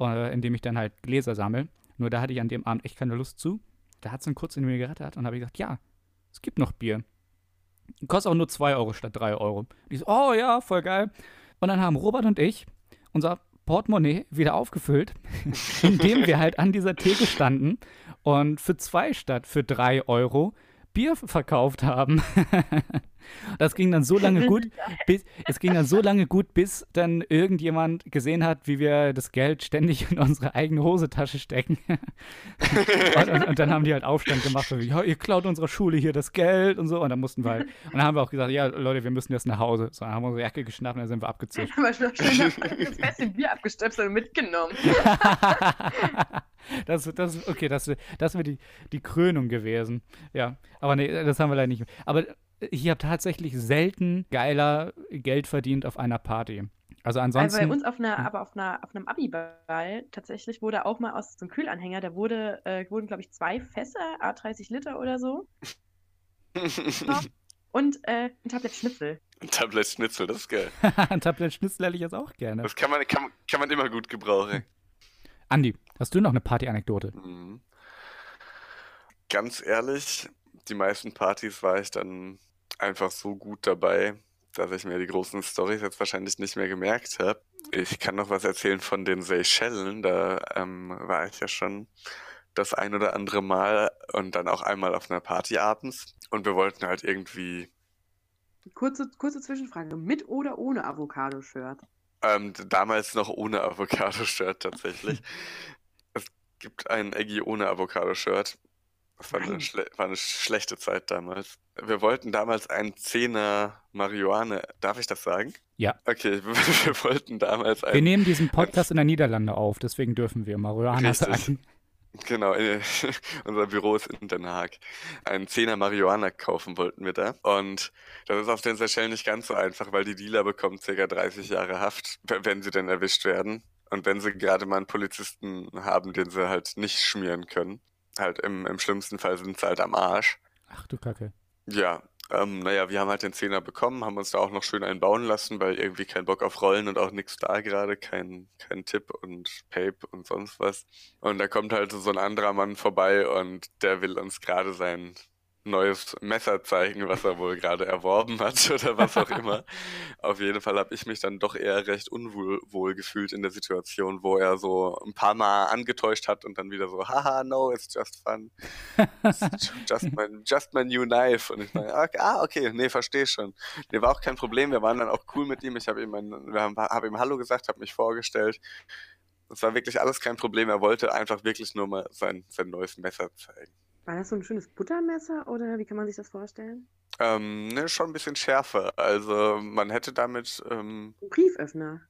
[SPEAKER 1] äh, indem ich dann halt Gläser sammle. Nur da hatte ich an dem Abend echt keine Lust zu. Da hat es dann kurz in mir gerattert und habe gesagt, ja, es gibt noch Bier. Kostet auch nur 2 Euro statt 3 Euro. Und ich so, oh ja, voll geil. Und dann haben Robert und ich unser Portemonnaie wieder aufgefüllt, <laughs> indem wir halt an dieser Theke standen und für zwei statt für drei Euro Bier verkauft haben. <laughs> Das ging dann so lange <laughs> gut, bis, es ging dann so lange gut, bis dann irgendjemand gesehen hat, wie wir das Geld ständig in unsere eigene Hosentasche stecken. <laughs> und, und, und dann haben die halt Aufstand gemacht, so wie, ja, ihr klaut unserer Schule hier das Geld und so. Und dann mussten wir halt, und dann haben wir auch gesagt, ja, Leute, wir müssen jetzt nach Hause. So, dann haben wir unsere Jacke geschnappt und dann sind wir abgezischt.
[SPEAKER 4] Aber schon schön <laughs> das Fässchen Bier abgestöpselt und mitgenommen.
[SPEAKER 1] das, das, okay, das, das wäre die, die Krönung gewesen. Ja, aber nee, das haben wir leider nicht. mehr. Aber ich habe tatsächlich selten geiler Geld verdient auf einer Party. Also
[SPEAKER 4] Also
[SPEAKER 1] ansonsten.
[SPEAKER 4] bei uns auf einer,
[SPEAKER 1] Ja.
[SPEAKER 4] aber auf einer, auf einem Abi-Ball tatsächlich wurde auch mal aus so einem Kühlanhänger, da wurde, äh, wurden, glaube ich, zwei Fässer, A30 Liter oder so, <laughs> und äh, ein Tablett Schnitzel.
[SPEAKER 2] Ein Tablet Schnitzel, das ist geil. <laughs>
[SPEAKER 1] ein Tablet Schnitzel hätte ich jetzt auch gerne.
[SPEAKER 2] Das kann man, kann, kann man immer gut gebrauchen.
[SPEAKER 1] Andi, hast du noch eine Party-Anekdote?
[SPEAKER 2] Mhm. Ganz ehrlich, die meisten Partys war ich dann einfach so gut dabei, dass ich mir die großen Storys jetzt wahrscheinlich nicht mehr gemerkt habe. Ich kann noch was erzählen von den Seychellen. Da ähm, war ich ja schon das ein oder andere Mal und dann auch einmal auf einer Party abends. Und wir wollten halt irgendwie
[SPEAKER 4] Kurze, kurze Zwischenfrage, mit oder ohne Avocado-Shirt?
[SPEAKER 2] Ähm, damals noch ohne Avocado-Shirt tatsächlich. <laughs> es gibt ein Eggy ohne Avocado-Shirt. Das war eine, war eine schlechte Zeit damals. Wir wollten damals einen Zehner Marihuane. Darf ich das sagen?
[SPEAKER 1] Ja.
[SPEAKER 2] Okay, <laughs> wir wollten damals
[SPEAKER 1] Wir
[SPEAKER 2] einen.
[SPEAKER 1] nehmen diesen Podcast in der Niederlande auf, deswegen dürfen wir Marihuana sagen.
[SPEAKER 2] Genau, äh, <laughs> unser Büro ist in Den Haag. Einen Zehner Marihuana kaufen wollten wir da. Und das ist auf den Seychellen nicht ganz so einfach, weil die Dealer bekommen ca. 30 Jahre Haft, wenn sie denn erwischt werden. Und wenn sie gerade mal einen Polizisten haben, den sie halt nicht schmieren können. Halt im, im schlimmsten Fall sind sie halt am Arsch.
[SPEAKER 1] Ach du Kacke.
[SPEAKER 2] Ja, ähm, naja, wir haben halt den Zehner bekommen, haben uns da auch noch schön einen bauen lassen, weil irgendwie kein Bock auf Rollen und auch nichts da gerade, kein, kein Tipp und Pape und sonst was. Und da kommt halt so ein anderer Mann vorbei und der will uns gerade sein neues Messer zeigen, was er wohl gerade erworben hat <laughs> oder was auch immer. Auf jeden Fall habe ich mich dann doch eher recht unwohl wohl gefühlt in der Situation, wo er so ein paar Mal angetäuscht hat und dann wieder so, haha, no, it's just fun. It's <laughs> just my, just my new knife. Und ich meine, okay, ah, okay, nee, verstehe schon. Nee, war auch kein Problem. Wir waren dann auch cool mit ihm. Ich habe ihm, haben, hab ihm Hallo gesagt, habe mich vorgestellt. Das war wirklich alles kein Problem. Er wollte einfach wirklich nur mal sein, sein neues Messer zeigen.
[SPEAKER 4] War das so ein schönes Buttermesser oder wie kann man sich das vorstellen?
[SPEAKER 2] Ähm, ne, schon ein bisschen schärfer. Also man hätte damit. Ähm,
[SPEAKER 4] Ein Brieföffner.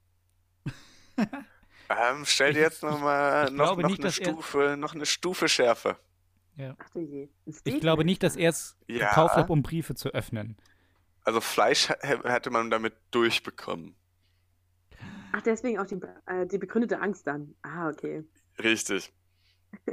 [SPEAKER 4] <laughs>
[SPEAKER 2] ähm, stell dir jetzt noch mal
[SPEAKER 1] ich
[SPEAKER 2] noch, noch eine
[SPEAKER 1] dass er-
[SPEAKER 2] Stufe, noch eine Stufe schärfer.
[SPEAKER 4] Ach du je.
[SPEAKER 1] Ich glaube nicht, dass er es
[SPEAKER 2] Ja.
[SPEAKER 1] gekauft hat, um Briefe zu öffnen.
[SPEAKER 2] Also Fleisch hä- hätte man damit durchbekommen.
[SPEAKER 4] Ach, deswegen auch die, äh, die begründete Angst dann. Ah, okay.
[SPEAKER 2] Richtig. <laughs>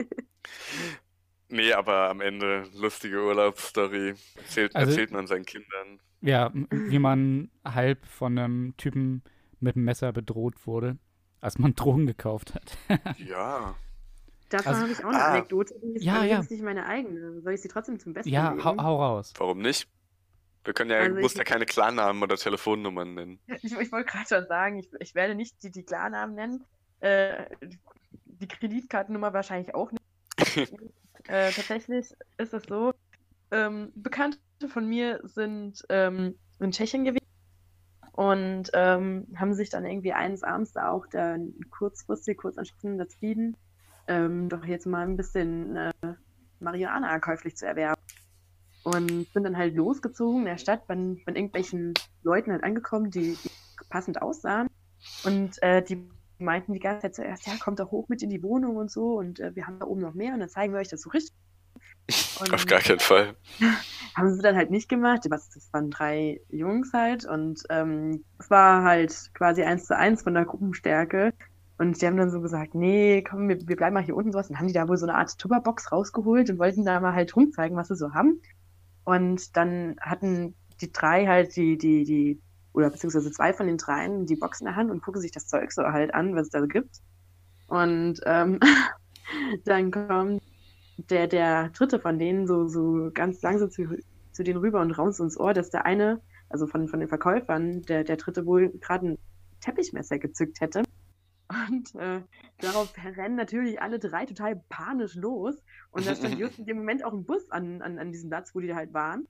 [SPEAKER 2] nee, aber am Ende lustige Urlaubsstory. Erzählt,
[SPEAKER 1] Also-
[SPEAKER 2] erzählt man seinen Kindern.
[SPEAKER 1] Ja, wie man halb von einem Typen mit einem Messer bedroht wurde, als man Drogen gekauft hat. <laughs>
[SPEAKER 2] Ja.
[SPEAKER 4] Davon
[SPEAKER 1] Also-
[SPEAKER 4] habe ich auch eine
[SPEAKER 2] Ah.
[SPEAKER 4] Anekdote. Ist
[SPEAKER 1] Ja, ja.
[SPEAKER 4] nicht meine eigene. Soll ich sie trotzdem zum Besten
[SPEAKER 1] ja,
[SPEAKER 4] geben?
[SPEAKER 1] hau, hau raus.
[SPEAKER 2] Warum nicht? Wir können ja,
[SPEAKER 4] Also
[SPEAKER 2] muss
[SPEAKER 4] ich-
[SPEAKER 2] ja keine Klarnamen oder Telefonnummern nennen. <laughs>
[SPEAKER 4] Ich, ich wollte gerade schon sagen, ich, ich werde nicht die, die Klarnamen nennen. Äh, die Kreditkartennummer wahrscheinlich auch nicht. <laughs> äh, tatsächlich ist es so, ähm, Bekannte von mir sind ähm, in Tschechien gewesen und ähm, haben sich dann irgendwie eines Abends da auch dann kurzfristig, kurz anschließend entschieden, ähm, doch jetzt mal ein bisschen äh, Marihuana käuflich zu erwerben. Und sind dann halt losgezogen in der Stadt, bei, bei irgendwelchen Leuten halt angekommen, die, die passend aussahen. Und äh, die meinten die ganze Zeit zuerst, ja, kommt doch hoch mit in die Wohnung und so. Und äh, wir haben da oben noch mehr und dann zeigen wir euch das so richtig. <laughs> Und
[SPEAKER 2] Auf gar keinen Fall. <laughs>
[SPEAKER 4] haben sie dann halt nicht gemacht. Was, das waren drei Jungs halt und ähm, es war halt quasi eins zu eins von der Gruppenstärke. Und die haben dann so gesagt, nee, komm, wir, wir bleiben mal hier unten sowas. Dann haben die da wohl so eine Art Tupperbox rausgeholt und wollten da mal halt rumzeigen, was sie so haben. Und dann hatten die drei halt die, die, die, oder beziehungsweise zwei von den dreien die Box in der Hand und gucken sich das Zeug so halt an, was es da gibt. Und ähm, <laughs> dann kommt der, der dritte von denen so, so ganz langsam zu, zu denen rüber und raus ins Ohr, dass der eine, also von, von den Verkäufern, der, der dritte wohl gerade ein Teppichmesser gezückt hätte. Und äh, darauf rennen natürlich alle drei total panisch los. Und da stand <laughs> just in dem Moment auch ein Bus an, an, an diesem Platz, wo die halt waren.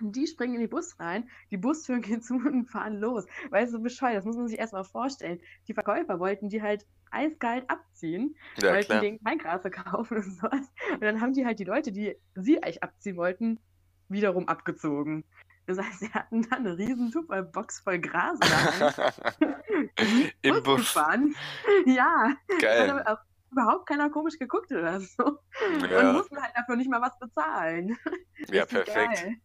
[SPEAKER 4] Und die springen in den Bus rein, die Bustüren <laughs> gehen zu und fahren los. Weißt du, bescheuert, das muss man sich erstmal vorstellen. Die Verkäufer wollten die halt eiskalt abziehen,
[SPEAKER 2] Ja,
[SPEAKER 4] wollten
[SPEAKER 2] klar.
[SPEAKER 4] denen kein Gras verkaufen <laughs> und sowas. Und dann haben die halt die Leute, die sie eigentlich abziehen wollten, wiederum abgezogen. Das heißt, sie hatten dann eine riesen Tupperbox voll Gras. <laughs>
[SPEAKER 2] Im
[SPEAKER 4] Bus gefahren. Ja, da hat
[SPEAKER 2] Geil.
[SPEAKER 4] aber auch überhaupt keiner komisch geguckt oder so. Und
[SPEAKER 2] Ja,
[SPEAKER 4] mussten halt dafür nicht mal was bezahlen.
[SPEAKER 2] ja perfekt.
[SPEAKER 4] geil.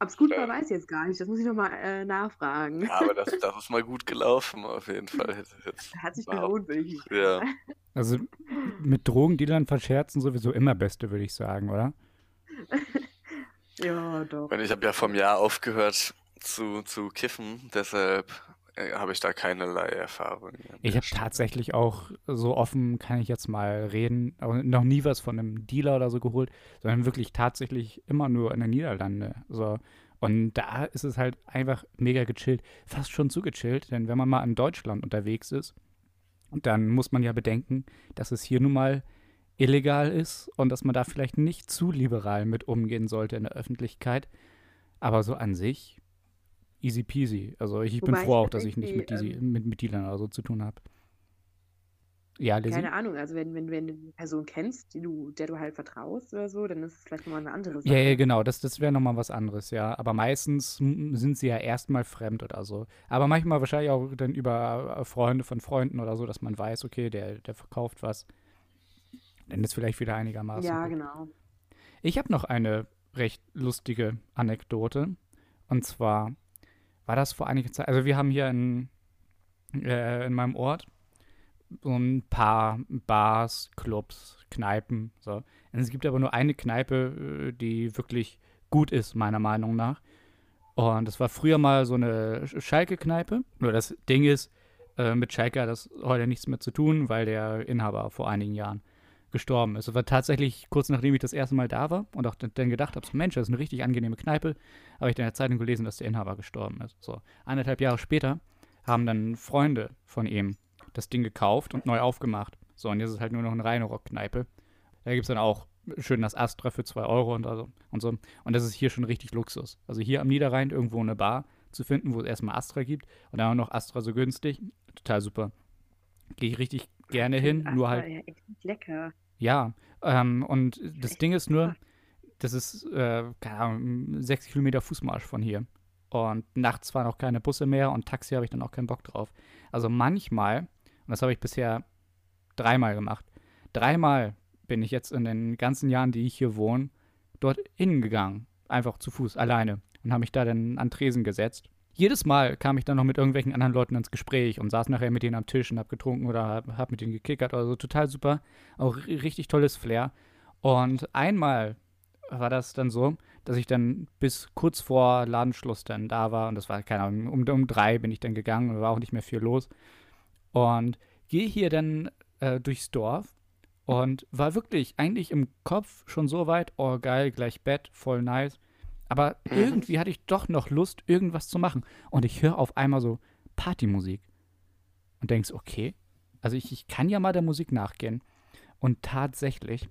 [SPEAKER 4] Ob's gut war,
[SPEAKER 2] Ja.
[SPEAKER 4] weiß ich jetzt gar nicht. Das muss ich nochmal äh, nachfragen.
[SPEAKER 2] Ja, aber das, das ist mal gut gelaufen, auf jeden Fall. Jetzt,
[SPEAKER 4] Hat sich gelohnt, würde ich nicht
[SPEAKER 2] Ja.
[SPEAKER 1] Also mit Drogendealern verscherzen sowieso immer Beste, würde ich sagen, oder? <laughs>
[SPEAKER 4] Ja, doch.
[SPEAKER 2] Und ich habe ja vom Jahr aufgehört zu, zu kiffen, deshalb äh, habe ich da keinerlei Erfahrung.
[SPEAKER 1] Ich habe tatsächlich auch, so offen kann ich jetzt mal reden, noch nie was von einem Dealer oder so geholt, sondern wirklich tatsächlich immer nur in den Niederlande. So. Und da ist es halt einfach mega gechillt, fast schon zu gechillt, denn wenn man mal in Deutschland unterwegs ist, dann muss man ja bedenken, dass es hier nun mal illegal ist und dass man da vielleicht nicht zu liberal mit umgehen sollte in der Öffentlichkeit. Aber so an sich, easy peasy. Also ich bin
[SPEAKER 4] ich
[SPEAKER 1] froh auch, dass ich nicht mit,
[SPEAKER 4] irgendwie,
[SPEAKER 1] diese, mit, mit Dealern oder so zu tun habe. Ja, Lizzie?
[SPEAKER 4] Keine Ahnung, also wenn, wenn, wenn du eine Person kennst, die du, der du halt vertraust oder so, dann ist es vielleicht nochmal eine andere Sache.
[SPEAKER 1] Ja, ja, genau, das, das wäre nochmal was anderes, ja. Aber meistens sind sie ja erstmal fremd oder so. Aber manchmal wahrscheinlich auch dann über äh, Freunde von Freunden oder so, dass man weiß, okay, der, der verkauft was. Dann ist vielleicht wieder einigermaßen.
[SPEAKER 4] Ja,
[SPEAKER 1] gut.
[SPEAKER 4] genau.
[SPEAKER 1] Ich habe noch eine recht lustige Anekdote. Und zwar war das vor einiger Zeit, also wir haben hier in, äh, in meinem Ort so ein paar Bars, Clubs, Kneipen. So. Es gibt aber nur eine Kneipe, äh, die wirklich gut ist, meiner Meinung nach. Und das war früher mal so eine Sch- Schalke-Kneipe. Nur das Ding ist, äh, mit Schalke hat das heute nichts mehr zu tun, weil der Inhaber vor einigen Jahren gestorben ist. Das war tatsächlich kurz nachdem ich das erste Mal da war und auch dann gedacht habe, Mensch, das ist eine richtig angenehme Kneipe, habe ich dann in der Zeitung gelesen, dass der Inhaber gestorben ist. So, anderthalb Jahre später haben dann Freunde von ihm das Ding gekauft und neu aufgemacht. So, und jetzt ist es halt nur noch eine reine Rockkneipe. Da gibt es dann auch schön das Astra für 2 Euro und, also, und so. Und das ist hier schon richtig Luxus. Also hier am Niederrhein irgendwo eine Bar zu finden, wo es erstmal Astra gibt und dann auch noch Astra so günstig. Total super. Gehe ich richtig gerne hin,
[SPEAKER 4] Ach,
[SPEAKER 1] nur halt
[SPEAKER 4] Ja, echt lecker.
[SPEAKER 1] ja, ähm, und das Ding ist nur, das ist, äh, keine Ahnung, sechs Kilometer Fußmarsch von hier. Und nachts fahren auch keine Busse mehr und Taxi habe ich dann auch keinen Bock drauf. Also manchmal, und das habe ich bisher dreimal gemacht, dreimal bin ich jetzt in den ganzen Jahren, die ich hier wohne, dort hingegangen. Einfach zu Fuß, alleine. Und habe mich da dann an Tresen gesetzt. Jedes Mal kam ich dann noch mit irgendwelchen anderen Leuten ins Gespräch und saß nachher mit denen am Tisch und habe getrunken oder habe hab mit denen gekickert oder so. Total super. Auch ri- richtig tolles Flair. Und einmal war das dann so, dass ich dann bis kurz vor Ladenschluss dann da war und das war, keine Ahnung, um, um drei bin ich dann gegangen und war auch nicht mehr viel los. Und gehe hier dann äh, durchs Dorf und war wirklich eigentlich im Kopf schon so weit, oh geil, gleich Bett, voll nice. Aber
[SPEAKER 2] Mhm.
[SPEAKER 1] irgendwie hatte ich doch noch Lust, irgendwas zu machen. Und ich höre auf einmal so Partymusik. Und denkst, okay, also ich, ich kann ja mal der Musik nachgehen. Und tatsächlich,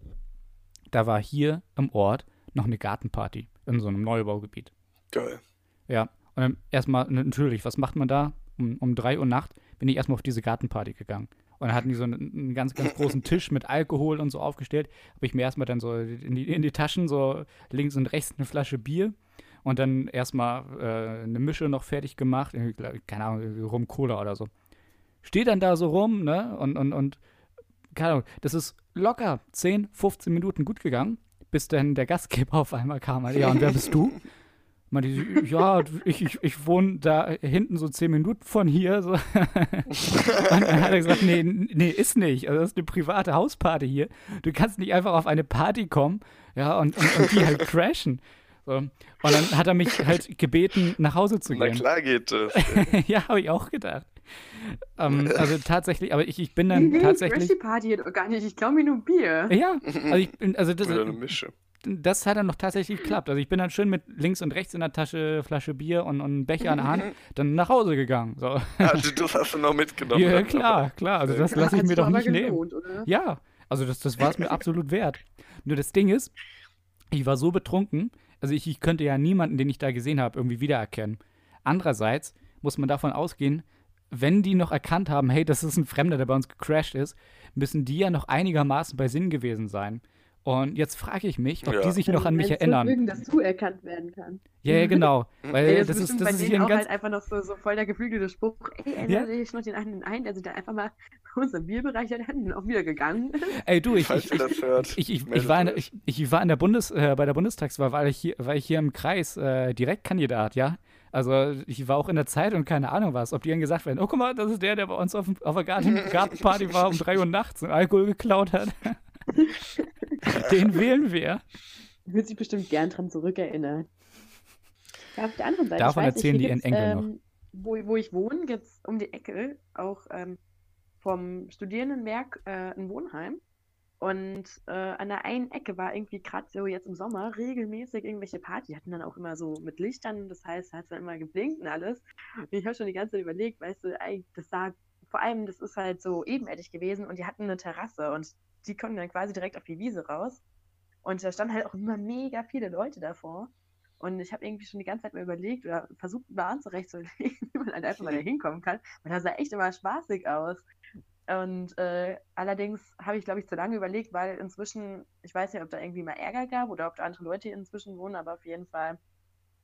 [SPEAKER 1] da war hier im Ort noch eine Gartenparty in so einem Neubaugebiet.
[SPEAKER 2] Geil.
[SPEAKER 1] Ja, und dann erstmal, natürlich, was macht man da? Um, um 3 Uhr Nacht bin ich erstmal auf diese Gartenparty gegangen. Und dann hatten die so einen, einen ganz, ganz großen <laughs> Tisch mit Alkohol und so aufgestellt. Habe ich mir erstmal dann so in die, in die Taschen, so links und rechts eine Flasche Bier und dann erstmal äh, eine Mische noch fertig gemacht. Keine Ahnung, Rum Cola oder so. Steht dann da so rum, ne? Und, und, und keine Ahnung, das ist locker 10, 15 Minuten gut gegangen, bis dann der Gastgeber <laughs> auf einmal kam. Ja, und wer bist du? <laughs> Meinte sie, ja, ich, ich, ich wohne da hinten so zehn Minuten von hier. So. <laughs> Und dann hat er gesagt, nee, nee, ist nicht. Also das ist eine private Hausparty hier. Du kannst nicht einfach auf eine Party kommen, ja, und, und, und die halt crashen. So. Und dann hat er mich halt gebeten, nach Hause zu
[SPEAKER 2] Na
[SPEAKER 1] gehen.
[SPEAKER 2] klar geht das. <laughs>
[SPEAKER 1] ja, habe ich auch gedacht. Ähm, also tatsächlich, aber ich, ich bin dann
[SPEAKER 4] nee,
[SPEAKER 1] tatsächlich.
[SPEAKER 4] Crashy Party doch gar nicht. Ich glaube mir nur Bier.
[SPEAKER 1] Ja, also ich bin, also das,
[SPEAKER 2] Oder eine Mische.
[SPEAKER 1] Das hat dann noch tatsächlich geklappt. Also ich bin dann schön mit links und rechts in der Tasche Flasche Bier und, und Becher in der Hand <laughs> dann nach Hause gegangen. So.
[SPEAKER 2] Also das hast du noch mitgenommen.
[SPEAKER 1] Ja, klar, klar. Also das lasse ich mir doch nicht nehmen.
[SPEAKER 4] gelohnt, Oder?
[SPEAKER 1] Ja, also das, das war es mir absolut wert. Nur das Ding ist, ich war so betrunken, also ich, ich könnte ja niemanden, den ich da gesehen habe, irgendwie wiedererkennen. Andererseits muss man davon ausgehen, wenn die noch erkannt haben, hey, das ist ein Fremder, der bei uns gecrashed ist, müssen die ja noch einigermaßen bei Sinn gewesen sein. Und jetzt frage ich mich, ob
[SPEAKER 2] Ja.
[SPEAKER 1] die sich noch an mich erinnern.
[SPEAKER 4] mögen, dass du erkannt werden kann.
[SPEAKER 1] Ja, ja, genau. Weil
[SPEAKER 4] Ey,
[SPEAKER 1] das,
[SPEAKER 4] das,
[SPEAKER 1] ist, das
[SPEAKER 4] bei
[SPEAKER 1] ist
[SPEAKER 4] denen
[SPEAKER 1] hier ein
[SPEAKER 4] auch
[SPEAKER 1] ganz.
[SPEAKER 4] halt einfach noch so, so voll der geflügelte Spruch. Ey, erinnere dich noch den einen ein, der sich da einfach mal bei uns im Bierbereich hat <laughs> und auch wieder gegangen.
[SPEAKER 1] Ey, du, ich, ich. Ich, ich, war in, ich, ich war in der Bundes, äh, bei der Bundestagswahl, weil ich hier, war ich hier im Kreis äh, Direktkandidat, ja. Also ich war auch in der Zeit und keine Ahnung was, ob die dann gesagt werden, oh guck mal, das ist der, der bei uns auf, auf der Garten, <laughs> Gartenparty war um 3 Uhr nachts und Alkohol geklaut hat. <laughs> <laughs> Den wählen wir.
[SPEAKER 4] Wird sich bestimmt gern dran zurückerinnern. Ja, auf der anderen Seite,
[SPEAKER 1] Davon erzählen
[SPEAKER 4] nicht,
[SPEAKER 1] die ihren
[SPEAKER 4] gibt's,
[SPEAKER 1] Enkeln noch.
[SPEAKER 4] ähm, Wo, wo ich wohne, gibt es um die Ecke auch ähm, vom Studierendenwerk äh, ein Wohnheim. Und äh, an der einen Ecke war irgendwie gerade so jetzt im Sommer regelmäßig irgendwelche Party. Die hatten dann auch immer so mit Lichtern, das heißt, hat es dann immer geblinkt und alles. Und ich habe schon die ganze Zeit überlegt, weißt du, das sah, vor allem, das ist halt so ebenerdig gewesen und die hatten eine Terrasse und die konnten dann quasi direkt auf die Wiese raus. Und da standen halt auch immer mega viele Leute davor. Und ich habe irgendwie schon die ganze Zeit mal überlegt oder versucht, einen Plan zurechtzulegen, <laughs> wie man halt einfach mal da hinkommen kann. Und das sah echt immer spaßig aus. Und äh, allerdings habe ich, glaube ich, zu lange überlegt, weil inzwischen, ich weiß nicht, ob da irgendwie mal Ärger gab oder ob da andere Leute inzwischen wohnen, aber auf jeden Fall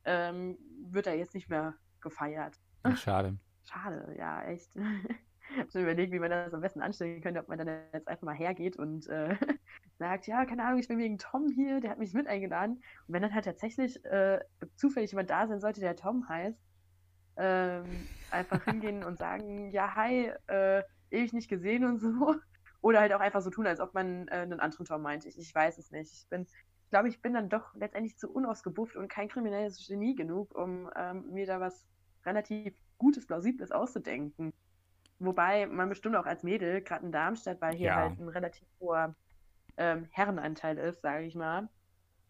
[SPEAKER 4] ähm, wird da jetzt nicht mehr gefeiert.
[SPEAKER 1] Ach, schade. <laughs>
[SPEAKER 4] Schade, ja, echt. <laughs> Ich habe schon überlegt, wie man das am besten anstellen könnte, ob man dann jetzt einfach mal hergeht und äh, <laughs> sagt, ja, keine Ahnung, ich bin wegen Tom hier, der hat mich mit eingeladen. Und wenn dann halt tatsächlich äh, zufällig jemand da sein sollte, der Tom heißt, ähm, einfach <laughs> hingehen und sagen, ja, hi, äh, ewig nicht gesehen und so. <laughs> Oder halt auch einfach so tun, als ob man äh, einen anderen Tom meint. Ich, ich weiß es nicht. Ich bin, ich glaube, ich bin dann doch letztendlich zu unausgebufft und kein kriminelles Genie genug, um ähm, mir da was relativ Gutes, Plausibles auszudenken. Wobei man bestimmt auch als Mädel, gerade in Darmstadt, weil hier
[SPEAKER 1] Ja.
[SPEAKER 4] halt ein relativ hoher ähm, Herrenanteil ist, sage ich mal,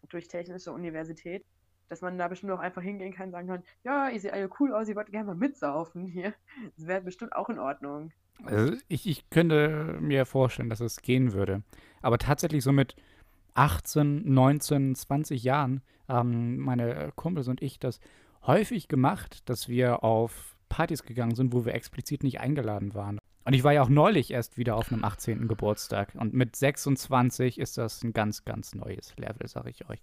[SPEAKER 4] durch technische Universität, dass man da bestimmt auch einfach hingehen kann und sagen kann, ja, ihr seht alle cool aus, ihr wollt gerne mal mitsaufen hier. Das wäre bestimmt auch in Ordnung.
[SPEAKER 1] Also ich, ich könnte mir vorstellen, dass es gehen würde. Aber tatsächlich so mit 18, 19, 20 Jahren haben meine Kumpels und ich das häufig gemacht, dass wir auf Partys gegangen sind, wo wir explizit nicht eingeladen waren. Und ich war ja auch neulich erst wieder auf einem 18. Geburtstag. Und mit 26 ist das ein ganz, ganz neues Level, sag ich euch.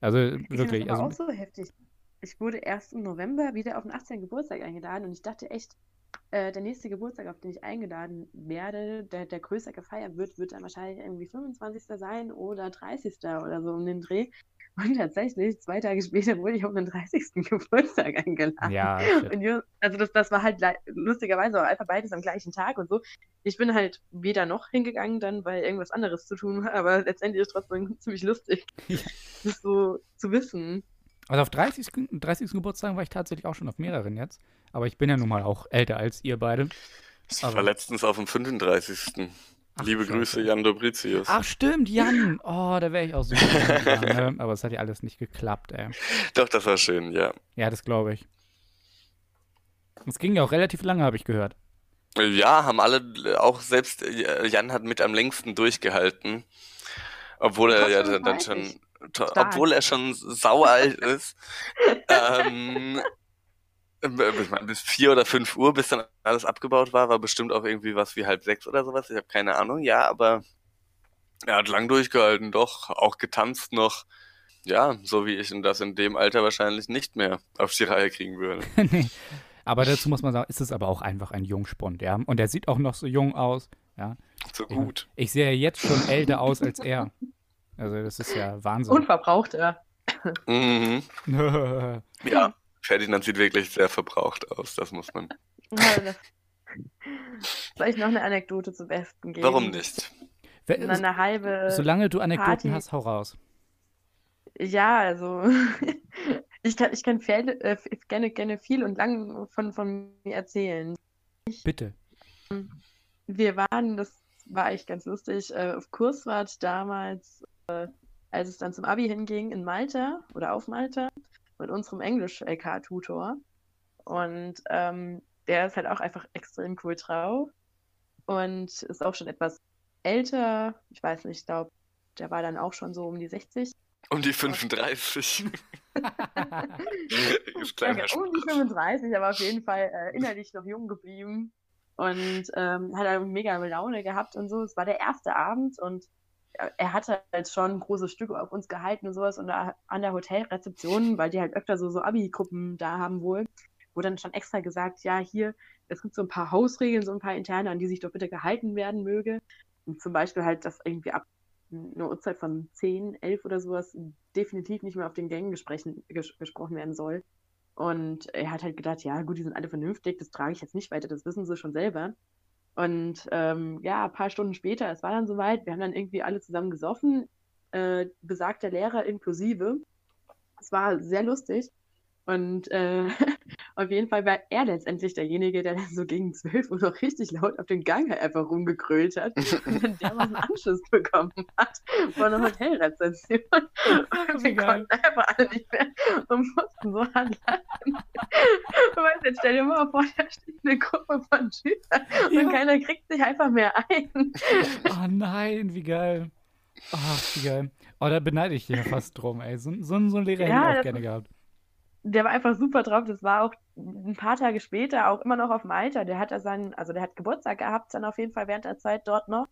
[SPEAKER 1] Also
[SPEAKER 4] Ich
[SPEAKER 1] wirklich.
[SPEAKER 4] das
[SPEAKER 1] Also,
[SPEAKER 4] auch so heftig. Ich wurde erst im November wieder auf den 18. Geburtstag eingeladen und ich dachte echt, äh, der nächste Geburtstag, auf den ich eingeladen werde, der, der größer gefeiert wird, wird dann wahrscheinlich irgendwie 25. sein oder 30. oder so um den Dreh. Und tatsächlich, zwei Tage später wurde ich auf den 30. <laughs> Geburtstag eingeladen.
[SPEAKER 1] ja, shit.
[SPEAKER 4] Und ju- also das, das war halt lustigerweise auch einfach beides am gleichen Tag und so. Ich bin halt weder noch hingegangen dann, weil irgendwas anderes zu tun war, aber letztendlich ist es trotzdem <laughs> ziemlich lustig,
[SPEAKER 1] Ja.
[SPEAKER 4] das so zu wissen.
[SPEAKER 1] Also auf 30. 30. Geburtstag war ich tatsächlich auch schon auf mehreren jetzt. Aber ich bin ja nun mal auch älter als ihr beide.
[SPEAKER 2] Ich
[SPEAKER 1] Aber-
[SPEAKER 2] war letztens auf dem 35.
[SPEAKER 1] Ach,
[SPEAKER 2] Liebe
[SPEAKER 1] Scheiße.
[SPEAKER 2] Grüße, Jan Dobricius.
[SPEAKER 1] Ach stimmt, Jan. <laughs> Oh, da wäre ich auch gegangen, ne? Aber es hat ja alles nicht geklappt, ey.
[SPEAKER 2] Doch, das war schön, ja.
[SPEAKER 1] Ja, das glaube ich. Es ging ja auch relativ lange, habe ich gehört.
[SPEAKER 2] Ja, haben alle, auch selbst äh, Jan hat mit am längsten durchgehalten. Obwohl er ja dann schon,
[SPEAKER 4] 35.
[SPEAKER 2] to-
[SPEAKER 4] Stark.
[SPEAKER 2] obwohl er schon saualt ist. <laughs> ähm, äh, ich meine, bis vier oder fünf Uhr, bis dann alles abgebaut war, war bestimmt auch irgendwie was wie halb sechs oder sowas. Ich habe keine Ahnung, ja, aber er hat lang durchgehalten, doch, auch getanzt noch. Ja, so wie ich das in dem Alter wahrscheinlich nicht mehr auf die Reihe kriegen würde. <laughs>
[SPEAKER 1] nee. Aber dazu muss man sagen, ist es aber auch einfach ein Jungspund, ja. Und er sieht auch noch so jung aus, ja.
[SPEAKER 2] So gut.
[SPEAKER 1] Ich sehe ja jetzt schon älter aus als er. Also das ist ja Wahnsinn.
[SPEAKER 4] Unverbrauchter.
[SPEAKER 2] Mhm. <laughs> Ja, Ferdinand sieht wirklich sehr verbraucht aus, das muss man.
[SPEAKER 4] Soll ich noch eine Anekdote zum Besten geben?
[SPEAKER 2] Warum nicht?
[SPEAKER 1] Wer-
[SPEAKER 4] Eine halbe.
[SPEAKER 1] Solange du Anekdoten
[SPEAKER 4] Party.
[SPEAKER 1] hast, hau raus.
[SPEAKER 4] Ja, also <laughs> ich kann, ich kann viel, äh, gerne, gerne viel und lang von, von mir erzählen.
[SPEAKER 1] Bitte.
[SPEAKER 4] Wir waren, das war echt ganz lustig, äh, auf Kursfahrt damals, äh, als es dann zum Abi hinging, in Malta oder auf Malta mit unserem Englisch-LK-Tutor. Und ähm, der ist halt auch einfach extrem cool drauf und ist auch schon etwas älter. Ich weiß nicht, ich glaube, der war dann auch schon so um die 60.
[SPEAKER 2] Um die 35. <laughs> ist kleiner
[SPEAKER 4] Ja, um die
[SPEAKER 2] Spaß.
[SPEAKER 4] 35, aber auf jeden Fall äh, innerlich noch jung geblieben und ähm, hat halt mega Laune gehabt und so. Es war der erste Abend und er, hatte halt schon große Stücke auf uns gehalten und sowas und an der Hotelrezeption, weil die halt öfter so, so Abi-Gruppen da haben wohl, wurde dann schon extra gesagt, ja, hier, es gibt so ein paar Hausregeln, so ein paar interne, an die sich doch bitte gehalten werden möge. Und zum Beispiel halt, dass irgendwie ab einer Uhrzeit von 10, 11 oder sowas definitiv nicht mehr auf den Gängen ges gesprochen werden soll. Und er hat halt gedacht, ja, gut, die sind alle vernünftig, das trage ich jetzt nicht weiter, das wissen sie schon selber. Und ähm, ja, ein paar Stunden später, es war dann soweit, wir haben dann irgendwie alle zusammen gesoffen, äh, besagter Lehrer inklusive. Es war sehr lustig. Und äh, <laughs> auf jeden Fall war er letztendlich derjenige, der dann so gegen 12 Uhr noch richtig laut auf den Gang einfach rumgegrölt hat und dann dermaßen Anschluss bekommen hat von der Hotelrezeption. <laughs> Und wir konnten einfach alle nicht mehr und mussten so. Du weißt, jetzt stell dir mal vor, da steht eine Gruppe von Schülern
[SPEAKER 1] Ja.
[SPEAKER 4] und keiner kriegt sich einfach mehr ein.
[SPEAKER 1] Oh nein, wie geil. Ach, wie geil. Oh, da beneide ich dich ja fast drum, ey. So, so, so einen Lehrer hätte
[SPEAKER 4] Ja,
[SPEAKER 1] ich auch gerne gehabt.
[SPEAKER 4] Der war einfach super drauf. Das war auch ein paar Tage später auch immer noch auf Malta. Der hat da seinen, also der hat Geburtstag gehabt, dann auf jeden Fall während der Zeit dort noch.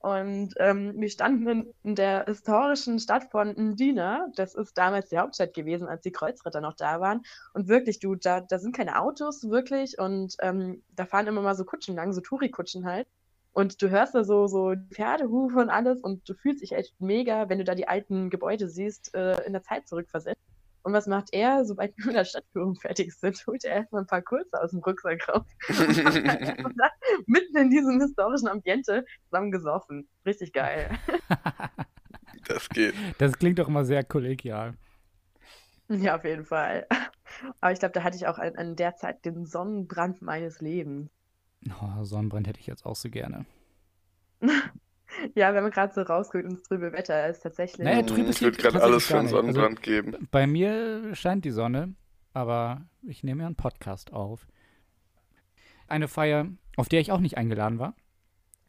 [SPEAKER 4] Und ähm, wir standen in, der historischen Stadt von Ndina. Das ist damals die Hauptstadt gewesen, als die Kreuzritter noch da waren. Und wirklich, du, da, da sind keine Autos, wirklich. Und ähm, da fahren immer mal so Kutschen lang, so Touri-Kutschen halt. Und du hörst da so, so Pferdehufe und alles und du fühlst dich echt mega, wenn du da die alten Gebäude siehst, äh, in der Zeit zurückversetzt. Und was macht er? Sobald wir mit der Stadtführung fertig sind, <laughs> holt er erstmal ein paar Kurse aus dem Rucksack raus. <laughs> Und <laughs> einfach da mitten in diesem historischen Ambiente zusammen gesoffen. Richtig geil.
[SPEAKER 2] Das geht.
[SPEAKER 1] Das klingt doch immer sehr kollegial.
[SPEAKER 4] Ja, auf jeden Fall. Aber ich glaube, da hatte ich auch an, an der Zeit den Sonnenbrand meines Lebens.
[SPEAKER 1] Oh, Sonnenbrand hätte ich jetzt auch so gerne.
[SPEAKER 4] Ja, wenn man gerade so rausguckt ins trübe Wetter, ist tatsächlich.
[SPEAKER 1] Naja, trübes
[SPEAKER 2] würde
[SPEAKER 1] liegt
[SPEAKER 2] gerade alles für einen
[SPEAKER 1] nicht. Also-
[SPEAKER 2] Sonnenbrand geben.
[SPEAKER 1] Bei mir scheint die Sonne, aber ich nehme ja einen Podcast auf. Eine Feier, auf der ich auch nicht eingeladen war.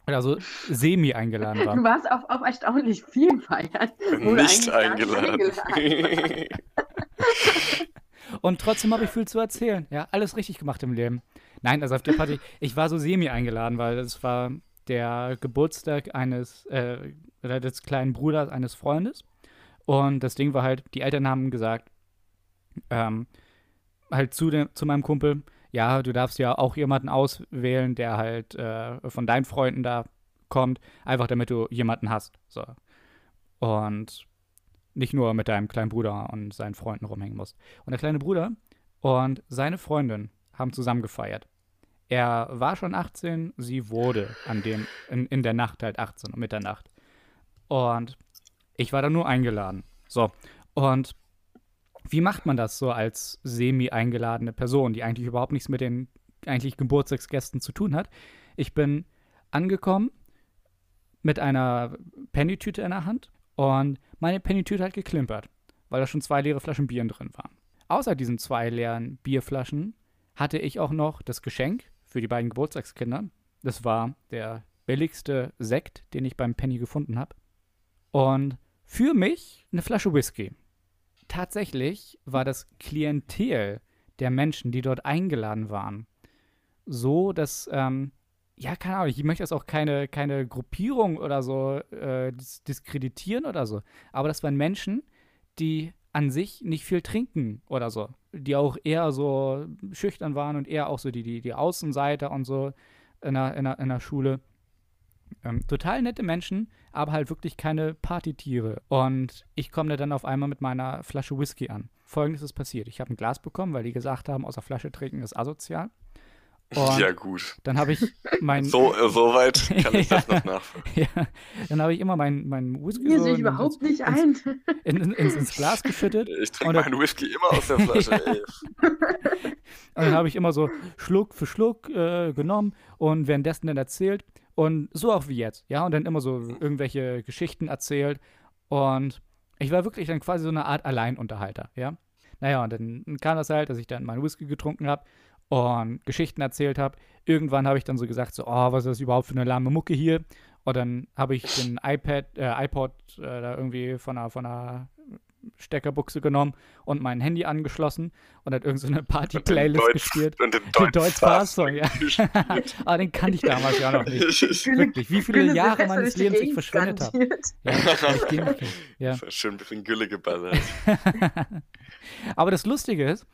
[SPEAKER 1] Also semi eingeladen
[SPEAKER 4] Du
[SPEAKER 1] war.
[SPEAKER 4] warst auf, auf erstaunlich vielen Feiern. du
[SPEAKER 2] Nicht
[SPEAKER 4] nicht
[SPEAKER 2] eingeladen. <laughs>
[SPEAKER 1] Und trotzdem habe ich viel zu erzählen. Ja, alles richtig gemacht im Leben. Nein, also auf der Party, ich war so semi eingeladen, weil es war der Geburtstag eines, äh, oder des kleinen Bruders eines Freundes. Und das Ding war halt, die Eltern haben gesagt, ähm, halt zu, dem, zu meinem Kumpel, ja, du darfst ja auch jemanden auswählen, der halt äh, von deinen Freunden da kommt, einfach damit du jemanden hast. So. Und nicht nur mit deinem kleinen Bruder und seinen Freunden rumhängen musst. Und der kleine Bruder und seine Freundin haben zusammen gefeiert. Er war schon 18, sie wurde an dem, in, in der Nacht halt 18, um Mitternacht. Und ich war da nur eingeladen. So. Und wie macht man das so als semi-eingeladene Person, die eigentlich überhaupt nichts mit den eigentlich Geburtstagsgästen zu tun hat? Ich bin angekommen mit einer Pennytüte in der Hand und meine Pennytüte hat geklimpert, weil da schon zwei leere Flaschen Bier drin waren. Außer diesen zwei leeren Bierflaschen hatte ich auch noch das Geschenk für die beiden Geburtstagskinder. Das war der billigste Sekt, den ich beim Penny gefunden habe. Und für mich eine Flasche Whisky. Tatsächlich war das Klientel der Menschen, die dort eingeladen waren, so, dass, ähm, ja, keine Ahnung, ich möchte jetzt auch keine, keine Gruppierung oder so äh, dis diskreditieren oder so, aber das waren Menschen, die an sich nicht viel trinken oder so, die auch eher so schüchtern waren und eher auch so die, die, die Außenseiter und so in der, in der, in der Schule. Ähm, total nette Menschen, aber halt wirklich keine Partytiere. Und ich komme da dann auf einmal mit meiner Flasche Whisky an. Folgendes ist passiert. Ich habe ein Glas bekommen, weil die gesagt haben, aus der Flasche trinken ist asozial. Und
[SPEAKER 2] ja, gut.
[SPEAKER 1] dann habe ich mein. <laughs>
[SPEAKER 2] So, äh, so weit kann ich das <laughs> noch nachvollziehen.
[SPEAKER 1] ja, dann habe ich immer meinen mein Whisky
[SPEAKER 4] Mir
[SPEAKER 1] so
[SPEAKER 4] sehe ich
[SPEAKER 1] in-
[SPEAKER 4] überhaupt nicht
[SPEAKER 1] ins,
[SPEAKER 4] ein.
[SPEAKER 1] in, in, ins, ins Glas geschüttet.
[SPEAKER 2] Ich trinke
[SPEAKER 1] Und-
[SPEAKER 2] meinen Whisky immer aus der Flasche, ey. <laughs>
[SPEAKER 1] Und dann habe ich immer so Schluck für Schluck äh, genommen und währenddessen dann erzählt. Und so auch wie jetzt, ja. Und dann immer so irgendwelche Geschichten erzählt. Und ich war wirklich dann quasi so eine Art Alleinunterhalter, ja. Naja, und dann kam das halt, dass ich dann meinen Whisky getrunken habe und Geschichten erzählt habe. Irgendwann habe ich dann so gesagt, so, oh, was ist das überhaupt für eine lahme Mucke hier? Und dann habe ich den iPad, äh, iPod äh, da irgendwie von einer, von einer Steckerbuchse genommen und mein Handy angeschlossen und hat irgendeine so <laughs> Party-Playlist gespielt.
[SPEAKER 2] Und den <laughs>
[SPEAKER 1] Den
[SPEAKER 2] Deutsch
[SPEAKER 1] Deutsch-Fast-Song, ja. Aber <laughs> den kannte ich damals ja noch nicht. Wirklich, wie viele
[SPEAKER 4] Gülle
[SPEAKER 1] Jahre meines Lebens ich verschwendet habe. Ja, ja.
[SPEAKER 2] Schön ein bisschen Gülle geballert.
[SPEAKER 1] Aber das Lustige ist,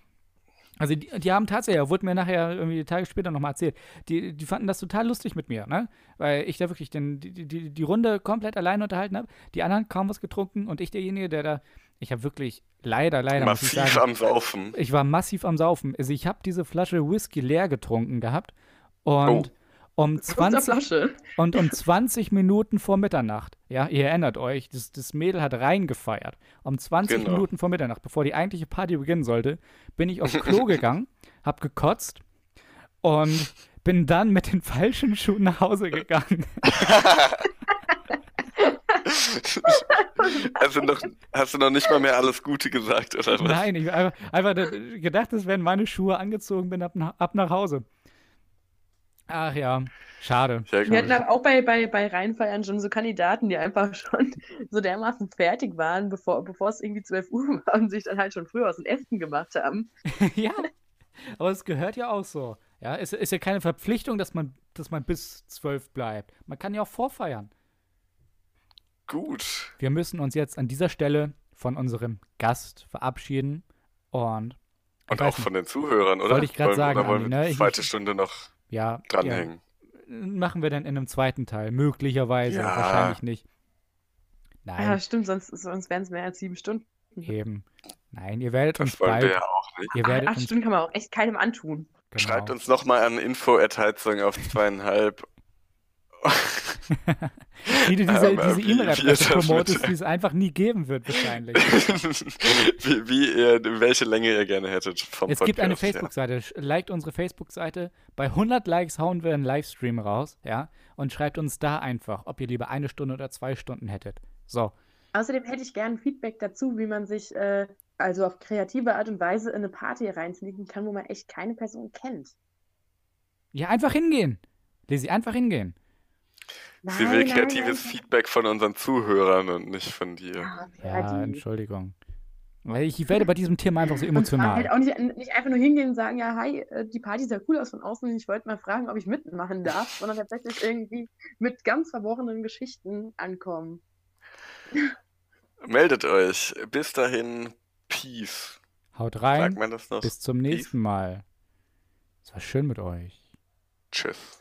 [SPEAKER 1] also die, die haben tatsächlich, wurde mir nachher irgendwie Tage später nochmal erzählt, die, die fanden das total lustig mit mir, ne? Weil ich da wirklich den, die, die, die Runde komplett allein unterhalten habe, die anderen kaum was getrunken und ich derjenige, der da, ich habe wirklich leider, leider,
[SPEAKER 2] Massiv
[SPEAKER 1] sagen,
[SPEAKER 2] am Saufen.
[SPEAKER 1] ich war massiv am Saufen. Also ich habe diese Flasche Whisky leer getrunken gehabt und um <laughs>
[SPEAKER 4] Kurzer
[SPEAKER 1] 20
[SPEAKER 4] Flasche.
[SPEAKER 1] und um 20 Minuten vor Mitternacht, ja, ihr erinnert euch, das, das Mädel hat reingefeiert. Um 20
[SPEAKER 2] Genau.
[SPEAKER 1] Minuten vor Mitternacht, bevor die eigentliche Party beginnen sollte, bin ich aufs Klo <laughs> gegangen, hab gekotzt und bin dann mit den falschen Schuhen nach Hause gegangen. <laughs>
[SPEAKER 2] Also noch, hast du noch nicht mal mehr alles Gute gesagt, oder was?
[SPEAKER 1] Nein, ich habe einfach, einfach da- gedacht, es wären meine Schuhe angezogen, bin ab, ab nach Hause. Ach ja, schade.
[SPEAKER 4] Wir hatten auch bei, bei, bei Rheinfeiern schon so Kandidaten, die einfach schon <laughs> so dermaßen fertig waren, bevor, bevor es irgendwie 12 Uhr war und sich dann halt schon früher aus den Ästen gemacht haben. <laughs>
[SPEAKER 1] ja, aber es gehört ja auch so. Ja, es ist ja keine Verpflichtung, dass man, dass man bis zwölf bleibt. Man kann ja auch vorfeiern.
[SPEAKER 2] Gut.
[SPEAKER 1] Wir müssen uns jetzt an dieser Stelle von unserem Gast verabschieden und
[SPEAKER 2] Und auch
[SPEAKER 1] nicht.
[SPEAKER 2] von den Zuhörern, oder?
[SPEAKER 1] Wollte ich
[SPEAKER 2] Wollen-
[SPEAKER 1] sagen,
[SPEAKER 2] Oder wollen
[SPEAKER 1] Andi,
[SPEAKER 2] wir
[SPEAKER 1] ne?
[SPEAKER 2] die
[SPEAKER 1] Ich-
[SPEAKER 2] zweite Stunde noch
[SPEAKER 1] ja,
[SPEAKER 2] dranhängen?
[SPEAKER 1] ja, machen wir dann in einem zweiten Teil. Möglicherweise,
[SPEAKER 2] Ja.
[SPEAKER 1] wahrscheinlich nicht.
[SPEAKER 4] Ja,
[SPEAKER 1] Nein,
[SPEAKER 4] stimmt, sonst, sonst wären es mehr als sieben Stunden.
[SPEAKER 1] eben. Nein, ihr werdet uns
[SPEAKER 2] Das wollen wir
[SPEAKER 1] bald.
[SPEAKER 2] ja auch nicht.
[SPEAKER 1] Ihr
[SPEAKER 4] Acht,
[SPEAKER 1] werdet
[SPEAKER 4] acht
[SPEAKER 1] uns.
[SPEAKER 4] Stunden kann man auch echt keinem antun.
[SPEAKER 1] Genau.
[SPEAKER 2] Schreibt uns nochmal an info.heizung auf zweieinhalb. <laughs>
[SPEAKER 1] Wie du diese
[SPEAKER 2] Aber
[SPEAKER 1] diese E-Mail-Adresse promotest, die es einfach nie geben wird, wahrscheinlich. <laughs>
[SPEAKER 2] wie, wie ihr, welche Länge ihr gerne hättet vom
[SPEAKER 1] Es
[SPEAKER 2] Podcast.
[SPEAKER 1] gibt eine
[SPEAKER 2] ja.
[SPEAKER 1] Facebook-Seite. Sch- Liked unsere Facebook-Seite. Bei 100 Likes hauen wir einen Livestream raus, ja? Und schreibt uns da einfach, ob ihr lieber eine Stunde oder zwei Stunden hättet. So.
[SPEAKER 4] Außerdem hätte ich gern Feedback dazu, wie man sich äh, also auf kreative Art und Weise in eine Party reinsneaken kann, wo man echt keine Person kennt.
[SPEAKER 1] Ja, einfach hingehen. Lisi, einfach hingehen.
[SPEAKER 2] Sie
[SPEAKER 4] Nein,
[SPEAKER 2] will
[SPEAKER 4] nein,
[SPEAKER 2] kreatives
[SPEAKER 4] nein.
[SPEAKER 2] Feedback von unseren Zuhörern und nicht von dir.
[SPEAKER 4] Ja,
[SPEAKER 1] Ja. Entschuldigung. Weil ich werde bei diesem Thema einfach so
[SPEAKER 4] Und
[SPEAKER 1] emotional.
[SPEAKER 4] halt auch nicht, nicht einfach nur hingehen und sagen, ja, hi, äh, die Party sah cool aus von außen, ich wollte mal fragen, ob ich mitmachen darf, <laughs> sondern tatsächlich irgendwie mit ganz verworrenen Geschichten ankommen.
[SPEAKER 2] Meldet euch. Bis dahin, Peace.
[SPEAKER 1] Haut
[SPEAKER 2] Sagt
[SPEAKER 1] rein.
[SPEAKER 2] man das noch?
[SPEAKER 1] Bis zum nächsten Mal. Es war schön mit euch.
[SPEAKER 2] Tschüss.